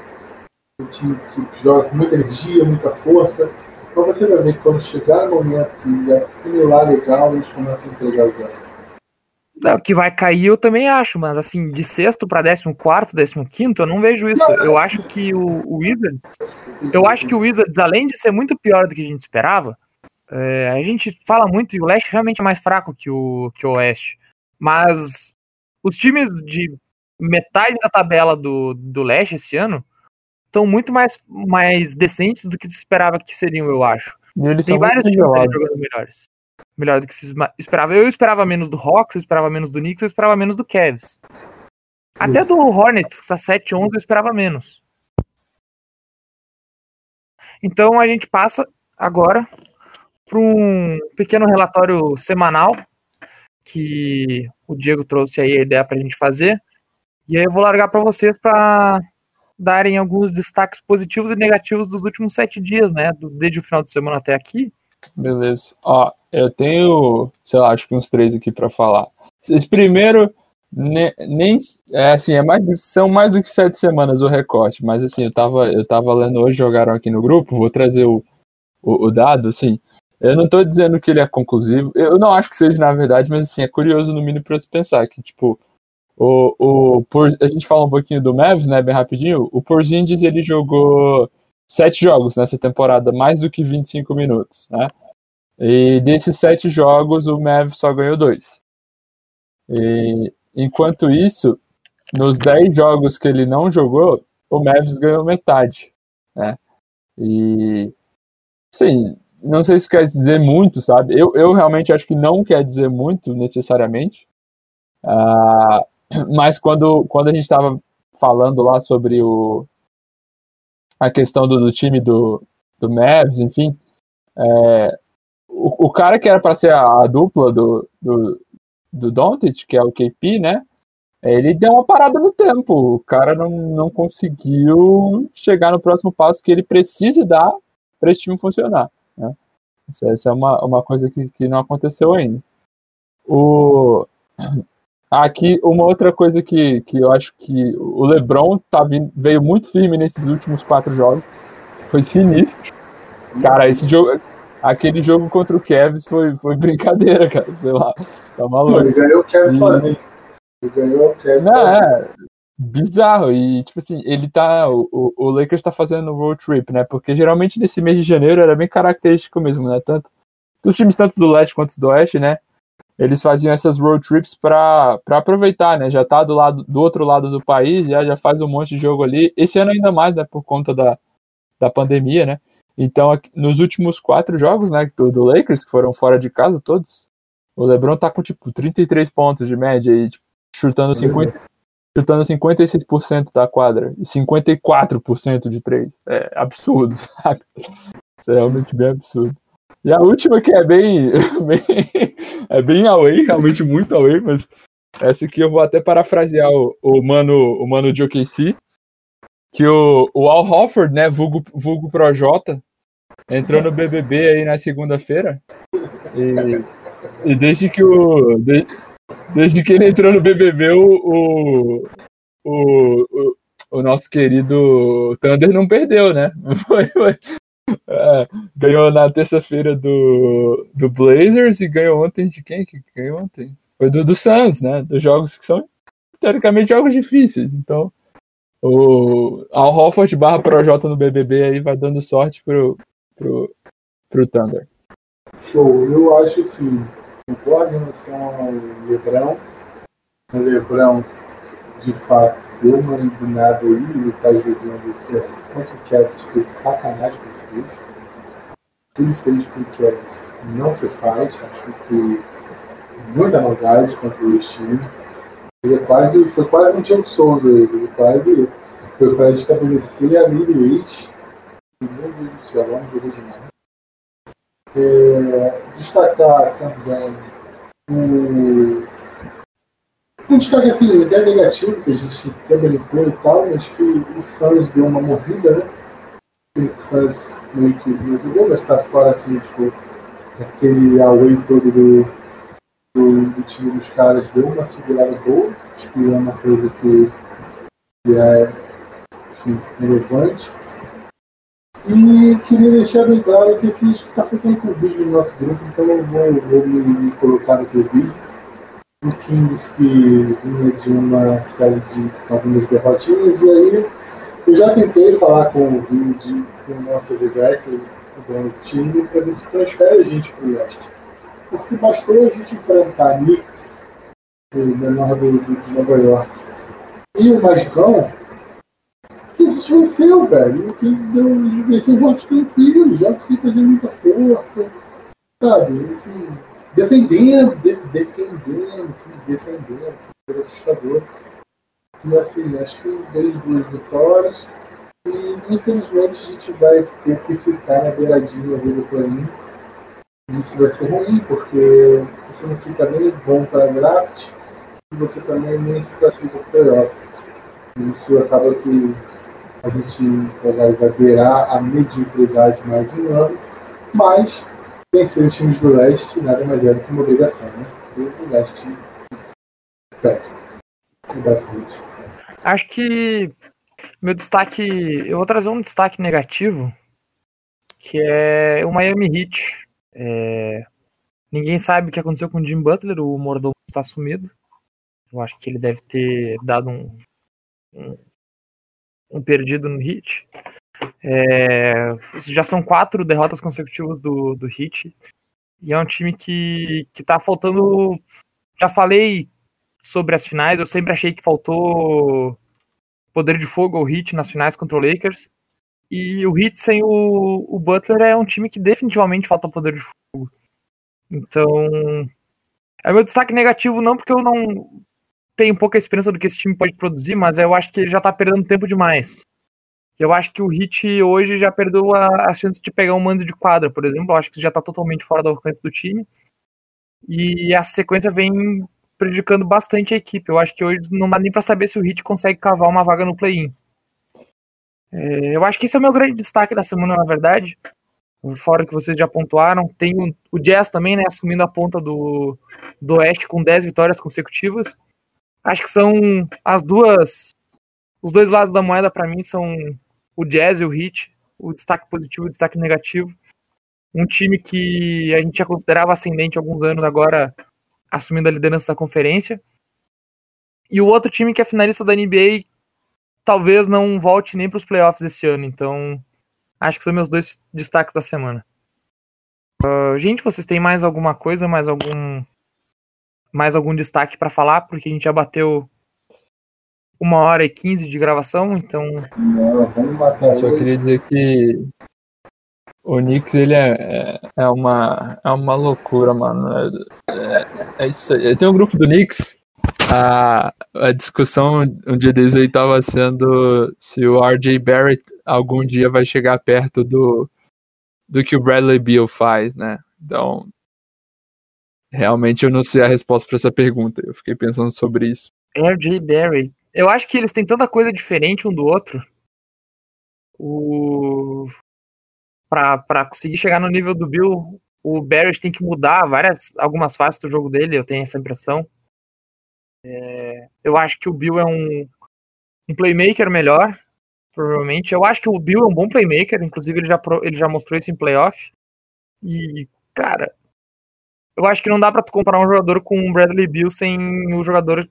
Um time que joga muita energia, muita força. Então você vai ver que quando chegar o momento que afunilar legal, eles começam a entregar os jogos. É, O que vai cair eu também acho, mas assim, de sexto pra décimo quarto, décimo quinto, eu não vejo isso. Eu acho que o, o Wizards. Eu acho que o Wizards, além de ser muito pior do que a gente esperava, é, a gente fala muito e o leste realmente é mais fraco que o, que o oeste. Mas os times de metade da tabela do, do leste esse ano estão muito mais, mais decentes do que se esperava que seriam, eu acho. Tem vários times nivelados. jogando melhores. Melhor do que se esperava. Eu esperava menos do Hawks, eu esperava menos do Knicks, eu esperava menos do Cavs. Até do Hornets, que está 7-11, eu esperava menos. Então a gente passa agora para um pequeno relatório semanal que o Diego trouxe aí a ideia para a gente fazer. E aí eu vou largar para vocês para darem alguns destaques positivos e negativos dos últimos sete dias, né? Desde o final de semana até aqui. Beleza. Ó, eu tenho, sei lá, acho que uns três aqui pra falar. Esse primeiro, ne- nem, é assim, é mais, são mais do que sete semanas o recorte, mas assim, eu tava, eu tava lendo hoje, jogaram aqui no grupo, vou trazer o, o, o dado, assim, eu não tô dizendo que ele é conclusivo, eu não acho que seja na verdade, mas assim, é curioso no mínimo pra se pensar que, tipo, o, o, por, a gente fala um pouquinho do Mavs, né, bem rapidinho, o Porzingis, ele jogou sete jogos nessa temporada, mais do que 25 minutos, né? E desses sete jogos, o Mavs só ganhou dois. E, enquanto isso, nos dez jogos que ele não jogou, o Mavs ganhou metade, né? E, sim, não sei se quer dizer muito, sabe? Eu, eu realmente acho que não quer dizer muito, necessariamente. Ah, mas quando, quando a gente estava falando lá sobre o, a questão do, do time do, do Mavs, enfim, é, o, o cara que era para ser a, a dupla do, do, do que é o KP, né? Ele deu uma parada no tempo. O cara não, não conseguiu chegar no próximo passo que ele precisa dar para esse time funcionar. Né? Essa é uma, uma coisa que, que não aconteceu ainda. O, aqui, uma outra coisa que, que eu acho que o LeBron tá vindo, veio muito firme nesses últimos quatro jogos. Foi sinistro. Cara, esse jogo. Aquele jogo contra o Cavs foi, foi brincadeira, cara. Sei lá. Tá maluco. ele ganhou o Kevin Hum. sozinho. Ele ganhou o Kevin Não, é bizarro. E, tipo assim, ele tá. O, o- o Lakers tá fazendo road trip, né? Porque geralmente nesse mês de janeiro era bem característico mesmo, né? Tanto dos times tanto do leste quanto do oeste, né? Eles faziam essas road trips pra aproveitar, né? Já tá do lado do outro lado do país, já, já faz um monte de jogo ali. Esse ano ainda mais, né? Por conta da, da pandemia, né? Então, nos últimos quatro jogos, né, do, do Lakers, que foram fora de casa todos, o LeBron tá com, tipo, 33 pontos de média e tipo, chutando 50, chutando 56% da quadra e 54% de três. É absurdo, saca? Isso é realmente bem absurdo. E a última que é bem, bem é bem away, realmente muito away, mas essa aqui eu vou até parafrasear o, o mano, o mano de OKC, que o, o Al Hofford, né, vulgo, vulgo Projota, entrou no BBB aí na segunda-feira e, e desde que o de- desde que ele entrou no BBB o, o, o, o, o nosso querido Thunder não perdeu, né? Foi, foi. É, ganhou na terça-feira do, do Blazers e ganhou ontem de quem que ganhou ontem? Foi do, do Suns, né? Dos jogos que são teoricamente jogos difíceis. Então, o Al Hofford barra Projota no BBB aí vai dando sorte pro, pro, pro Thunder. Show. Eu acho assim, concordo em relação ao Lebrão. O Lebrão, de fato, deu uma iluminada aí, ele tá jogando é, contra o Cavs, foi sacanagem fez. O que ele fez com o Cavs não se faz, acho que muita maldade contra o time. Ele é quase, foi quase um Diego Souza, ele quase foi para estabelecer a midweight. Meu Deus do céu, vamos ver demais. É, destacar também o. Um destaque assim, até negativo, que a gente sempre brincou e tal, mas que o Suns deu uma morrida, né? O Suns meio que não jogou, mas está fora assim, tipo, aquele away todo do, do, do, time dos caras deu uma segurada boa, acho que é uma coisa que, que é enfim, relevante. E queria deixar bem claro que esse está faltando clubismo no nosso grupo, então eu vou, vou me, colocar no clubismo. O Kings que vinha de uma série de algumas derrotinhas, e aí eu já tentei falar com o Vini, com o nosso Vivek, o dono do time, para ver se transfere a gente para o leste. Porque bastou a gente enfrentar Knicks, o menor do, do, de Nova York, e o Magicão, que a gente venceu, velho. O Kings deu, venceu jogos tranquilos, jogos fazer muita força, sabe? Assim, defendendo, de, defendendo, defendendo, foi assustador. E assim, acho que veio duas vitórias. E infelizmente a gente vai ter que ficar na beiradinha ali do plano. Isso vai ser ruim, porque você não fica nem bom para draft e você também nem se classifica para playoff. Isso acaba que a gente vai, beirar a mediocridade mais um ano, mas vencer os times do leste nada mais é do que uma obrigação, né? O leste pede. Acho que meu destaque. Eu vou trazer um destaque negativo, que é o Miami Heat. É, ninguém sabe o que aconteceu com o Jim Butler, o mordomo está sumido. Eu acho que ele deve ter dado um, um um perdido no Hit. É, já são quatro derrotas consecutivas do, do Hit. E é um time que, que tá faltando. Já falei sobre as finais, eu sempre achei que faltou poder de fogo ao Hit nas finais contra o Lakers. E o Hit sem o, o Butler é um time que definitivamente falta poder de fogo. Então. É meu destaque negativo, não porque eu não tenho pouca esperança do que esse time pode produzir, mas eu acho que ele já tá perdendo tempo demais. Eu acho que o Hit hoje já perdeu a, a chance de pegar um mando de quadra, por exemplo. Eu acho que já tá totalmente fora do alcance do time. E a sequência vem prejudicando bastante a equipe. Eu acho que hoje não dá nem para saber se o Hit consegue cavar uma vaga no play-in. É, eu acho que esse é o meu grande destaque da semana, na verdade. Fora que vocês já pontuaram. Tem o, Jazz também, né? Assumindo a ponta do, do Oeste com 10 vitórias consecutivas. Acho que são as duas. Os dois lados da moeda, para mim, são o Jazz e o Heat. O destaque positivo e o destaque negativo. Um time que a gente já considerava ascendente há alguns anos, agora assumindo a liderança da conferência. E o outro time que é finalista da NBA talvez não volte nem para os playoffs esse ano. Então, acho que são meus dois destaques da semana. Uh, gente, vocês têm mais alguma coisa, mais algum mais algum destaque para falar, porque a gente já bateu uma hora e quinze de gravação, então. Não, vamos matar. Só queria dizer que o Knicks ele é, é, é, uma, é uma loucura, mano. É, é, é isso aí. Tem um grupo do Knicks. A, a discussão um dia desses aí estava sendo se o RJ Barrett algum dia vai chegar perto do, do que o Bradley Beal faz, né? Então, Realmente eu não sei a resposta para essa pergunta. Eu fiquei pensando sobre isso. RJ Barry. Eu acho que eles têm tanta coisa diferente um do outro. O para conseguir chegar no nível do Bill, o Barry tem que mudar várias algumas fases do jogo dele, eu tenho essa impressão. É, eu acho que o Bill é um, um playmaker melhor, provavelmente. Eu acho que o Bill é um bom playmaker, inclusive ele já, ele já mostrou isso em playoff. E, cara, eu acho que não dá para tu comparar um jogador com o Bradley Bill sem o jogador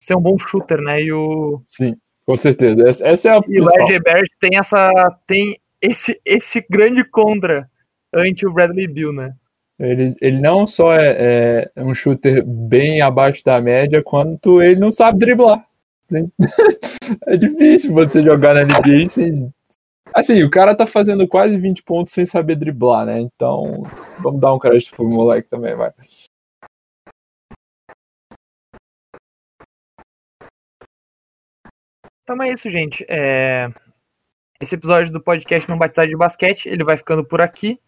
ser um bom shooter, né? E o Sim, com certeza. Essa é a E o RJ Barrett tem essa tem esse esse grande contra ante o Bradley Bill, né? Ele, ele não só é, é um shooter bem abaixo da média, quanto ele não sabe driblar. é difícil você jogar na NBA sem Assim, o cara tá fazendo quase 20 pontos sem saber driblar, né? Então, vamos dar um crédito pro moleque também, vai. Então é isso, gente. É... Esse episódio do podcast Não Batizado de Basquete, ele vai ficando por aqui.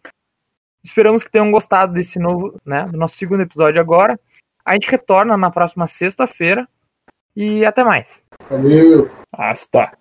Esperamos que tenham gostado desse novo, né, do nosso segundo episódio agora. A gente retorna na próxima sexta-feira e até mais. Valeu! Hasta.